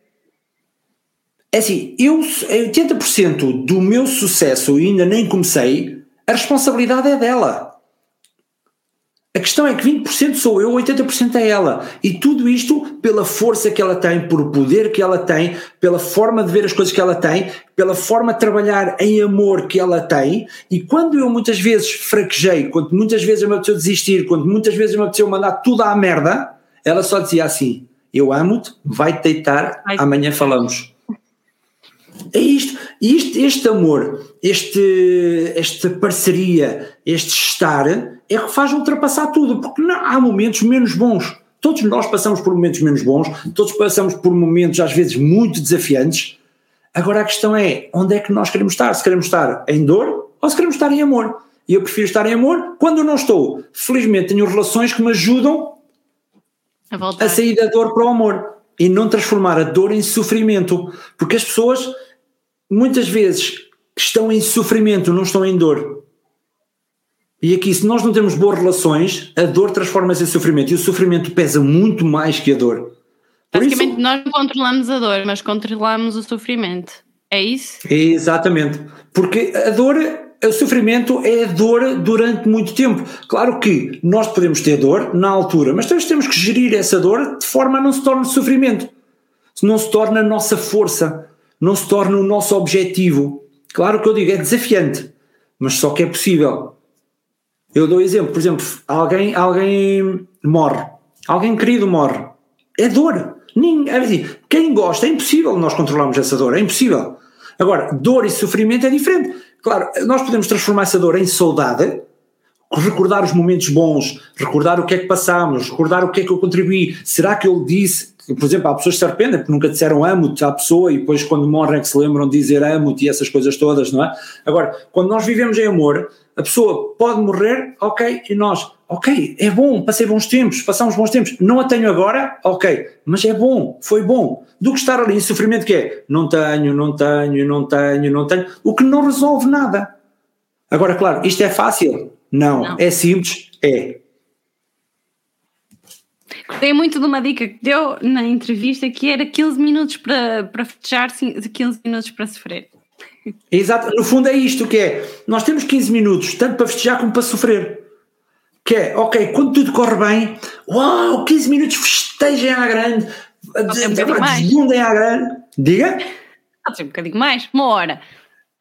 é assim, eu 80% do meu sucesso, ainda nem comecei, a responsabilidade é dela. A questão é que 20% sou eu, 80% é ela. E tudo isto pela força que ela tem, por poder que ela tem, pela forma de ver as coisas que ela tem, pela forma de trabalhar em amor que ela tem. E quando eu muitas vezes fraquejei, quando muitas vezes me apeteceu desistir, quando muitas vezes me apeteceu mandar tudo à merda, ela só dizia assim: Eu amo-te, vai-te deitar, amanhã falamos. É isto, isto, este amor, este, esta parceria, este estar, é que faz ultrapassar tudo, porque não, há momentos menos bons. Todos nós passamos por momentos menos bons, todos passamos por momentos às vezes muito desafiantes. Agora a questão é, onde é que nós queremos estar? Se queremos estar em dor ou se queremos estar em amor? E eu prefiro estar em amor quando eu não estou. Felizmente tenho relações que me ajudam a, a sair da dor para o amor e não transformar a dor em sofrimento. Porque as pessoas muitas vezes estão em sofrimento, não estão em dor. E aqui, se nós não temos boas relações, a dor transforma-se em sofrimento e o sofrimento pesa muito mais que a dor. Por Basicamente, isso, nós não controlamos a dor, mas controlamos o sofrimento. É isso? Exatamente. Porque a dor, o sofrimento é a dor durante muito tempo. Claro que nós podemos ter dor na altura, mas nós temos que gerir essa dor de forma a não se torne sofrimento. Não se torne a nossa força não se torna o nosso objetivo. Claro que eu digo, é desafiante, mas só que é possível. Eu dou exemplo, por exemplo, alguém, alguém morre, alguém querido morre, é dor. É assim, quem gosta, é impossível nós controlarmos essa dor, é impossível. Agora, dor e sofrimento é diferente. Claro, nós podemos transformar essa dor em saudade, recordar os momentos bons, recordar o que é que passámos, recordar o que é que eu contribuí. Será que eu disse por exemplo, há pessoas que se arrependem porque nunca disseram amo-te à pessoa e depois quando morrem é que se lembram de dizer amo-te e essas coisas todas, não é? Agora, quando nós vivemos em amor, a pessoa pode morrer, ok, e nós, ok, é bom, passei bons tempos, passamos bons tempos, não a tenho agora, ok, mas é bom, foi bom. Do que estar ali em sofrimento que é, não tenho, não tenho, não tenho, não tenho, o que não resolve nada. Agora, claro, isto é fácil? Não. não. É simples? É. Gostei muito de uma dica que deu na entrevista que era 15 minutos para, para festejar, 15 minutos para sofrer. Exato, no fundo é isto que é, nós temos 15 minutos, tanto para festejar como para sofrer. Que é, ok, quando tudo corre bem, uau, 15 minutos festejem à grande, desbundem à grande. Diga? Pode ser um bocadinho mais, uma hora.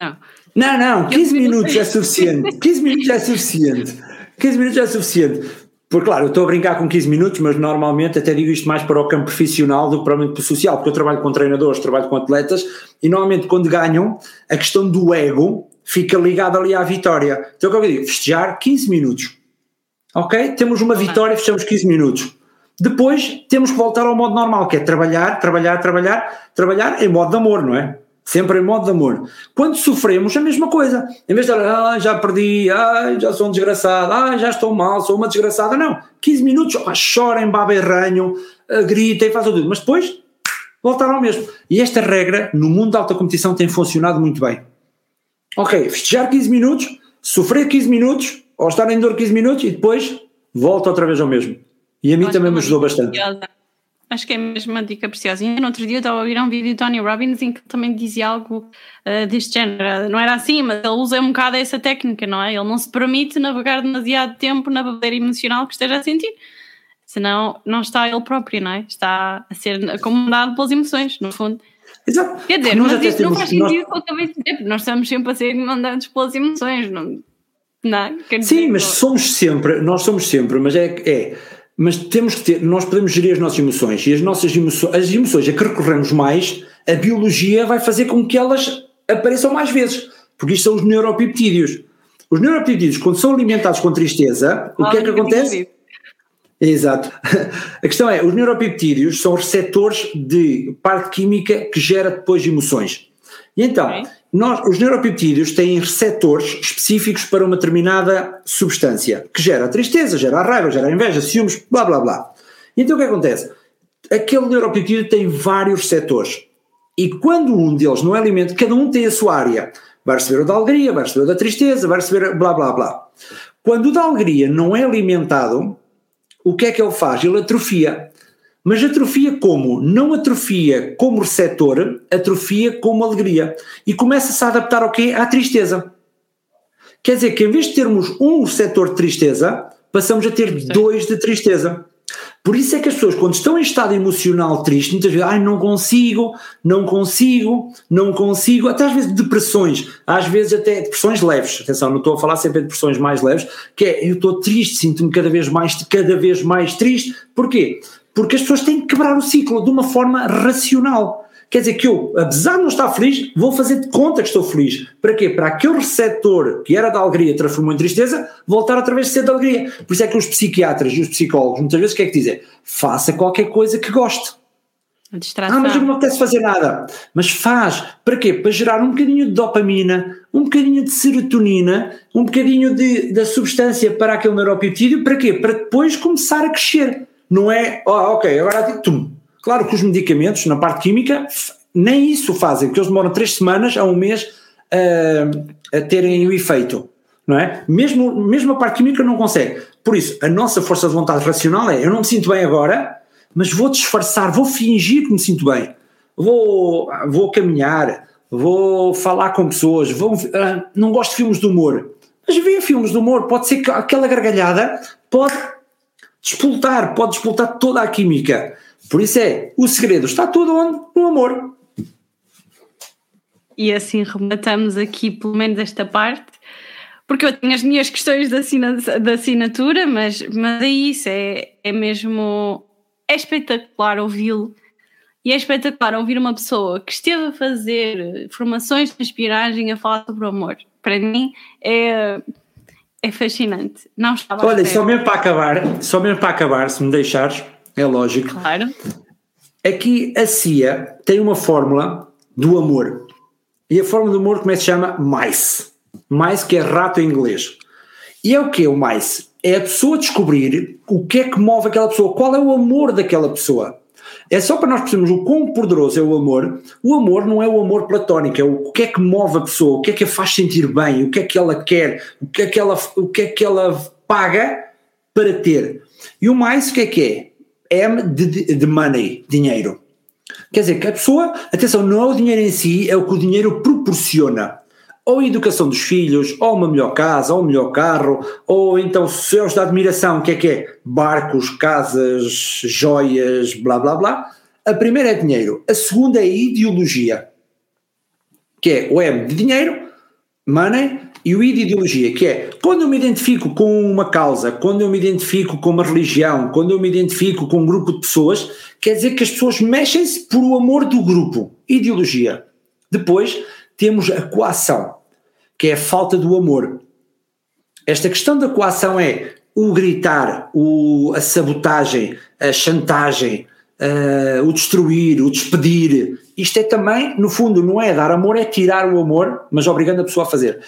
Não, não, não 15 minutos é suficiente. 15 minutos é suficiente. 15 minutos é suficiente. Porque, claro, eu estou a brincar com 15 minutos, mas normalmente até digo isto mais para o campo profissional do que para o social, porque eu trabalho com treinadores, trabalho com atletas, e normalmente quando ganham, a questão do ego fica ligada ali à vitória. Então, o que eu digo? Festejar 15 minutos. Ok? Temos uma vitória, fechamos 15 minutos. Depois temos que voltar ao modo normal, que é trabalhar, trabalhar, trabalhar, trabalhar em modo de amor, não é? Sempre em modo de amor. Quando sofremos, a mesma coisa. Em vez de ah, já perdi, ah, já sou um desgraçado, ah, já estou mal, sou uma desgraçada. Não. 15 minutos, ah, chorem, babem ranho, ah, gritem, fazem tudo. Mas depois, voltaram ao mesmo. E esta regra, no mundo da alta competição, tem funcionado muito bem. Ok, festejar 15 minutos, sofrer 15 minutos, ou estar em dor 15 minutos e depois volta outra vez ao mesmo. E a mim também me ajudou bastante. Acho que é mesmo uma dica preciosa. E no outro dia eu estava a ouvir um vídeo de Tony Robbins em que ele também dizia algo uh, deste género. Não era assim, mas ele usa um bocado essa técnica, não é? Ele não se permite navegar demasiado tempo na babeira emocional que esteja a sentir. Senão não está ele próprio, não é? Está a ser acomodado pelas emoções, no fundo. Exato. Quer dizer, mas isso não faz sentido nós... que eu dizer. Nós estamos sempre a ser comandados pelas emoções, não, não Sim, dizer, mas somos sempre, nós somos sempre, mas é, é mas temos que ter, nós podemos gerir as nossas emoções e as nossas emoções, as emoções a que recorremos mais, a biologia vai fazer com que elas apareçam mais vezes, porque isto são os neuropeptídeos. Os neuropeptídeos, quando são alimentados com tristeza, o que é que acontece? Exato. (laughs) A questão é, os neuropeptídeos são receptores de parte química que gera depois emoções. E então, okay. Nós, os neuropeptídeos têm receptores específicos para uma determinada substância, que gera tristeza, gera raiva, gera inveja, ciúmes, blá blá blá. Então o que acontece? Aquele neuropeptídeo tem vários receptores. E quando um deles não é alimento, cada um tem a sua área. Vai receber o da alegria, vai receber o da tristeza, vai receber blá blá blá. Quando o da alegria não é alimentado, o que é que ele faz? Ele atrofia. Mas atrofia como? Não atrofia como receptor, atrofia como alegria. E começa-se a adaptar ao quê? À tristeza. Quer dizer que em vez de termos um receptor de tristeza, passamos a ter dois de tristeza. Por isso é que as pessoas, quando estão em estado emocional triste, muitas vezes, ai, não consigo, não consigo, não consigo, até às vezes depressões, às vezes até depressões leves, atenção, não estou a falar sempre de depressões mais leves, que é, eu estou triste, sinto-me cada vez mais, cada vez mais triste, porquê? Porque as pessoas têm que quebrar o ciclo de uma forma racional. Quer dizer que eu, apesar de não estar feliz, vou fazer de conta que estou feliz. Para quê? Para aquele receptor que era da alegria transformou em tristeza, voltar outra vez a ser da alegria. Por isso é que os psiquiatras e os psicólogos muitas vezes o que é que dizem? Faça qualquer coisa que goste. Ah, mas não me apetece fazer nada. Mas faz. Para quê? Para gerar um bocadinho de dopamina, um bocadinho de serotonina, um bocadinho de, da substância para aquele neuropeptídeo. Para quê? Para depois começar a crescer. Não é, oh, ok, agora tum, Claro que os medicamentos, na parte química, nem isso fazem, porque eles demoram três semanas a um mês uh, a terem o efeito, não é? Mesmo, mesmo a parte química não consegue. Por isso, a nossa força de vontade racional é: eu não me sinto bem agora, mas vou disfarçar, vou fingir que me sinto bem, vou, vou caminhar, vou falar com pessoas, vou, uh, não gosto de filmes de humor, mas vê filmes de humor, pode ser que aquela gargalhada pode despoltar, pode despoltar toda a química. Por isso é, o segredo está todo onde? No amor. E assim rematamos aqui pelo menos esta parte, porque eu tenho as minhas questões da, assina, da assinatura, mas, mas é isso, é, é mesmo. É espetacular ouvi-lo. E é espetacular ouvir uma pessoa que esteve a fazer formações de inspiragem a falar sobre o amor. Para mim é, é fascinante. Não estava Olha, só mesmo para acabar, só mesmo para acabar, se me deixares, é lógico. Claro. Aqui a CIA tem uma fórmula do amor. E a fórmula do amor como é que se chama? MICE. MICE que é rato em inglês. E é o que o MICE? É a pessoa descobrir o que é que move aquela pessoa, qual é o amor daquela pessoa. É só para nós percebermos o quão poderoso é o amor. O amor não é o amor platónico, é o que é que move a pessoa, o que é que a faz sentir bem, o que é que ela quer, o que é que ela, o que é que ela paga para ter. E o mais o que é que é? M de, de money, dinheiro. Quer dizer, que a pessoa, atenção, não é o dinheiro em si, é o que o dinheiro proporciona. Ou a educação dos filhos, ou uma melhor casa, ou um melhor carro, ou então céus da admiração, que é que é? Barcos, casas, joias, blá blá blá. A primeira é dinheiro. A segunda é ideologia, que é o M de dinheiro, money, e o I de ideologia, que é quando eu me identifico com uma causa, quando eu me identifico com uma religião, quando eu me identifico com um grupo de pessoas, quer dizer que as pessoas mexem-se por o amor do grupo. Ideologia. Depois temos a coação, que é a falta do amor. Esta questão da coação é o gritar, o, a sabotagem, a chantagem, uh, o destruir, o despedir. Isto é também, no fundo, não é dar amor, é tirar o amor, mas obrigando a pessoa a fazer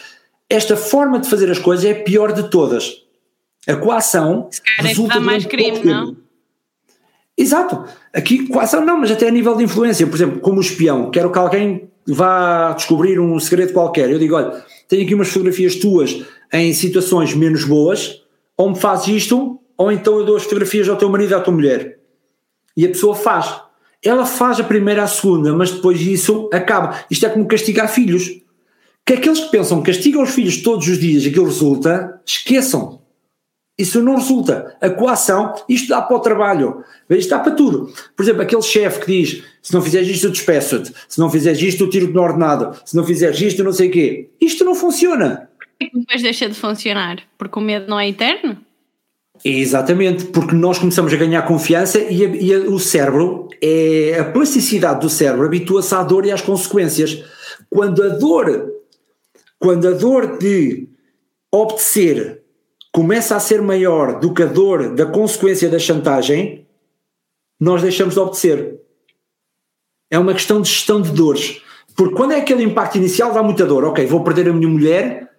esta forma de fazer as coisas é a pior de todas. A coação resulta dá mais crime, não? Exato. Aqui coação não, mas até a nível de influência, por exemplo, como espião, quero que alguém vá descobrir um segredo qualquer. Eu digo, olha, tenho aqui umas fotografias tuas em situações menos boas, ou me fazes isto, ou então eu dou as fotografias ao teu marido ou à tua mulher. E a pessoa faz. Ela faz a primeira, a segunda, mas depois isso acaba. Isto é como castigar filhos que aqueles que pensam que castigam os filhos todos os dias e aquilo resulta, esqueçam. Isso não resulta. A coação, isto dá para o trabalho, isto dá para tudo. Por exemplo, aquele chefe que diz: se não fizeres isto, eu despeço-te, se não fizeres isto, eu tiro-te no ordenado, se não fizeres isto, não sei o quê. Isto não funciona. E depois deixa de funcionar? Porque o medo não é eterno? Exatamente, porque nós começamos a ganhar confiança e, a, e a, o cérebro, é, a plasticidade do cérebro habitua-se à dor e às consequências. Quando a dor quando a dor de obedecer começa a ser maior do que a dor da consequência da chantagem, nós deixamos de obedecer. É uma questão de gestão de dores. Porque quando é aquele impacto inicial, dá muita dor. Ok, vou perder a minha mulher,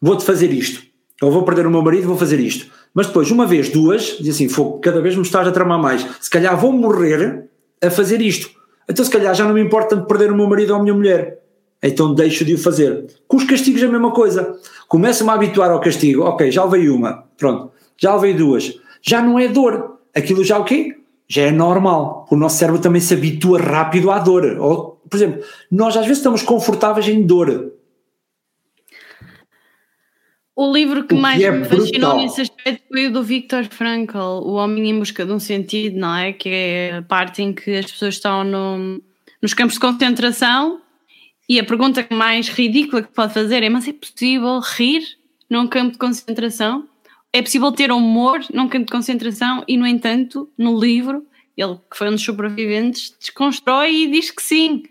vou-te fazer isto. Ou vou perder o meu marido, vou fazer isto. Mas depois, uma vez, duas, diz assim, cada vez me estás a tramar mais. Se calhar vou morrer a fazer isto. Então se calhar já não me importa tanto perder o meu marido ou a minha mulher então deixo de o fazer. Com os castigos é a mesma coisa. Começo-me a habituar ao castigo, ok, já levei uma, pronto, já levei duas, já não é dor. Aquilo já o quê? já é normal. O nosso cérebro também se habitua rápido à dor. Ou, por exemplo, nós às vezes estamos confortáveis em dor. O livro que, que mais é me fascinou brutal. nesse aspecto foi o do Viktor Frankl, O Homem em Busca de um Sentido, não é? Que é a parte em que as pessoas estão no, nos campos de concentração e a pergunta mais ridícula que pode fazer é: mas é possível rir num campo de concentração? É possível ter humor num campo de concentração? E, no entanto, no livro, ele que foi um dos sobreviventes, desconstrói e diz que sim.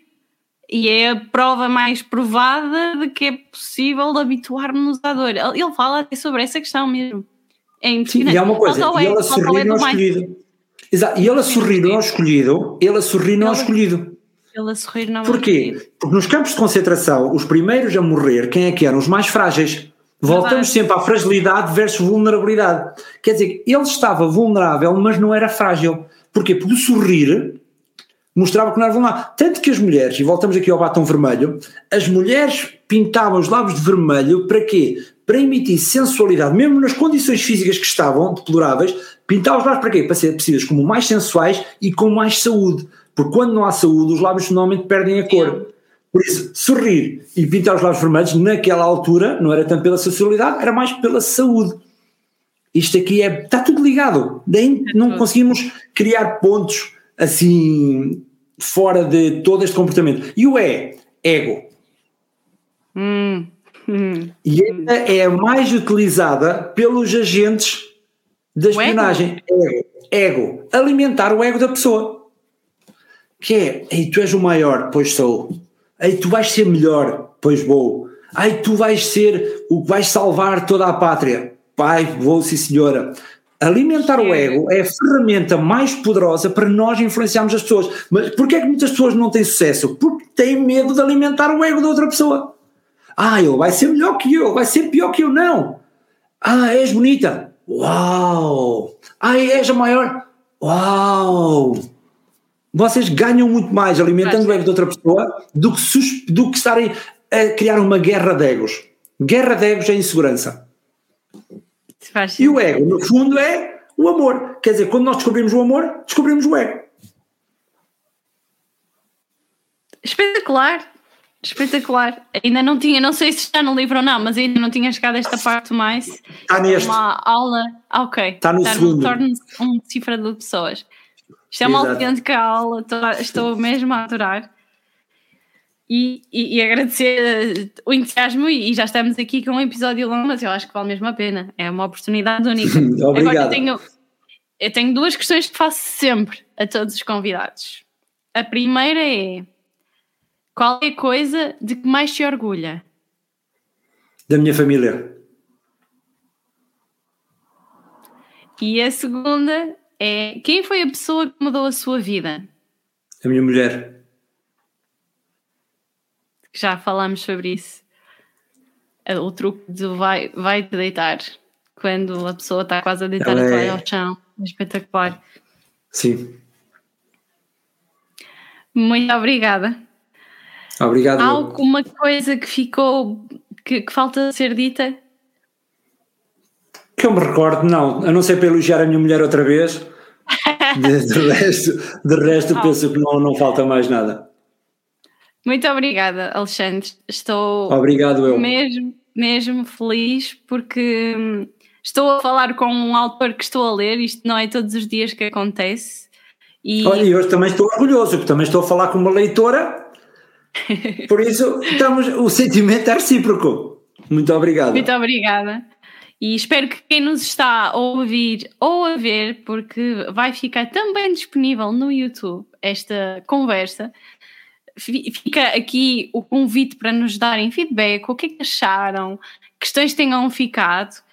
E é a prova mais provada de que é possível habituar-nos à dor. Ele fala até sobre essa questão mesmo. É impressionante. Sim, e há uma coisa, e ele a sorrir não escolhido. Exato, e ele a sorrir não escolhido, ele a sorrir não escolhido. Ele a sorrir não Porquê? Porque nos campos de concentração, os primeiros a morrer, quem é que eram? Os mais frágeis. Voltamos sempre à fragilidade versus vulnerabilidade. Quer dizer, ele estava vulnerável, mas não era frágil. Porquê? Porque o sorrir mostrava que não era vulnerável. Tanto que as mulheres, e voltamos aqui ao batom vermelho, as mulheres pintavam os lábios de vermelho para quê? Para emitir sensualidade, mesmo nas condições físicas que estavam deploráveis, pintavam os lábios para quê? Para ser percebidas como mais sensuais e com mais saúde. Porque quando não há saúde, os lábios normalmente perdem a cor. Por isso, sorrir e pintar os lábios vermelhos, naquela altura, não era tanto pela sensualidade, era mais pela saúde. Isto aqui é. Está tudo ligado. Daí não conseguimos criar pontos assim fora de todo este comportamento. E o E, ego. Hum. Hum. E esta é a mais utilizada pelos agentes da espionagem. Ego. ego. Alimentar o ego da pessoa que é, ei, tu és o maior, pois sou. Ei, tu vais ser melhor, pois vou. Ai, tu vais ser o que vais salvar toda a pátria. Pai, vou sim senhora. Alimentar o ego é a ferramenta mais poderosa para nós influenciarmos as pessoas. Mas porquê é que muitas pessoas não têm sucesso? Porque têm medo de alimentar o ego da outra pessoa. Ah, ele vai ser melhor que eu, vai ser pior que eu, não. Ah, és bonita. Uau! Ah, és a maior. Uau! Vocês ganham muito mais alimentando o ego de outra pessoa do que, do que estarem a criar uma guerra de egos. Guerra de egos é insegurança. E o ego, no fundo, é o amor. Quer dizer, quando nós descobrimos o amor, descobrimos o ego. Espetacular. Espetacular. Ainda não tinha, não sei se está no livro ou não, mas ainda não tinha chegado a esta parte mais. Está neste. Uma aula. Ah, ok. Está no está segundo. Torna-se um decifrador de pessoas. Isto é uma Exato. autêntica aula, estou, estou mesmo a adorar. E, e, e, agradecer o entusiasmo e, e, já estamos aqui com um episódio longo, mas eu acho que vale mesmo a pena. É uma oportunidade única. (laughs) Obrigado. Agora eu tenho, eu tenho duas questões que faço sempre a todos os convidados. A primeira é qual é a coisa de que mais te orgulha? Da minha família. E a segunda é quem foi a pessoa que mudou a sua vida? A minha mulher. Já falámos sobre isso. O truque de vai, vai te deitar quando a pessoa está quase a deitar Ela a é... ao chão. É espetacular. Sim. Muito obrigada. Obrigado. Há alguma coisa que ficou que, que falta ser dita? Que eu me recordo, não, a não ser para elogiar a minha mulher outra vez. De, de resto, de resto penso que não, não falta mais nada. Muito obrigada, Alexandre. Estou Obrigado, eu. mesmo, mesmo feliz porque hum, estou a falar com um autor que estou a ler, isto não é todos os dias que acontece. E, Olha, e hoje também estou orgulhoso, porque também estou a falar com uma leitora, (laughs) por isso estamos, o sentimento é recíproco. Muito obrigado. Muito obrigada. E espero que quem nos está a ouvir ou a ver, porque vai ficar também disponível no YouTube esta conversa, fica aqui o convite para nos darem feedback, o que é que acharam, questões tenham ficado.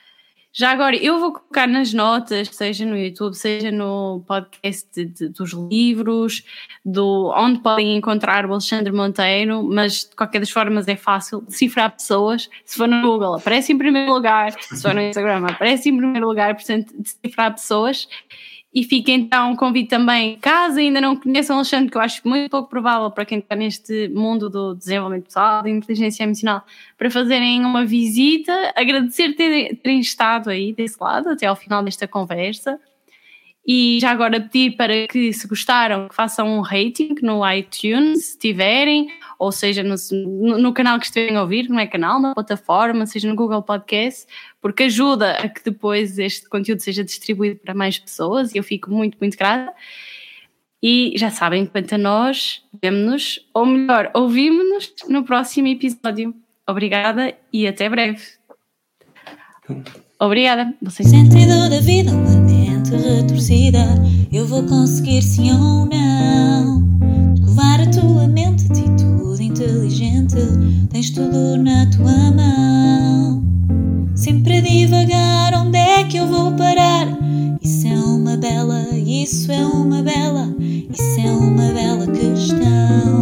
Já agora, eu vou colocar nas notas, seja no YouTube, seja no podcast de, de, dos livros, do onde podem encontrar o Alexandre Monteiro, mas de qualquer das formas é fácil decifrar pessoas. Se for no Google, aparece em primeiro lugar, se for no Instagram, aparece em primeiro lugar, portanto, decifrar pessoas. E fica então um convite também, caso ainda não conheçam o Alexandre, que eu acho muito pouco provável para quem está neste mundo do desenvolvimento pessoal, da inteligência emocional, para fazerem uma visita, agradecer terem, terem estado aí desse lado até ao final desta conversa. E já agora pedir para que, se gostaram, que façam um rating no iTunes, se tiverem, ou seja, no, no, canal que estiverem a ouvir, não é canal, na plataforma, seja no Google Podcast, porque ajuda a que depois este conteúdo seja distribuído para mais pessoas e eu fico muito, muito grata. E já sabem, quanto a nós, vemo-nos, ou melhor, ouvimos-nos no próximo episódio. Obrigada e até breve. Obrigada. Vocês... Sentido da vida, retorcida. Eu vou conseguir sim ou não. mente, tens tudo na tua mão. Sempre a divagar, onde é que eu vou parar? Isso é uma bela, isso é uma bela, isso é uma bela questão.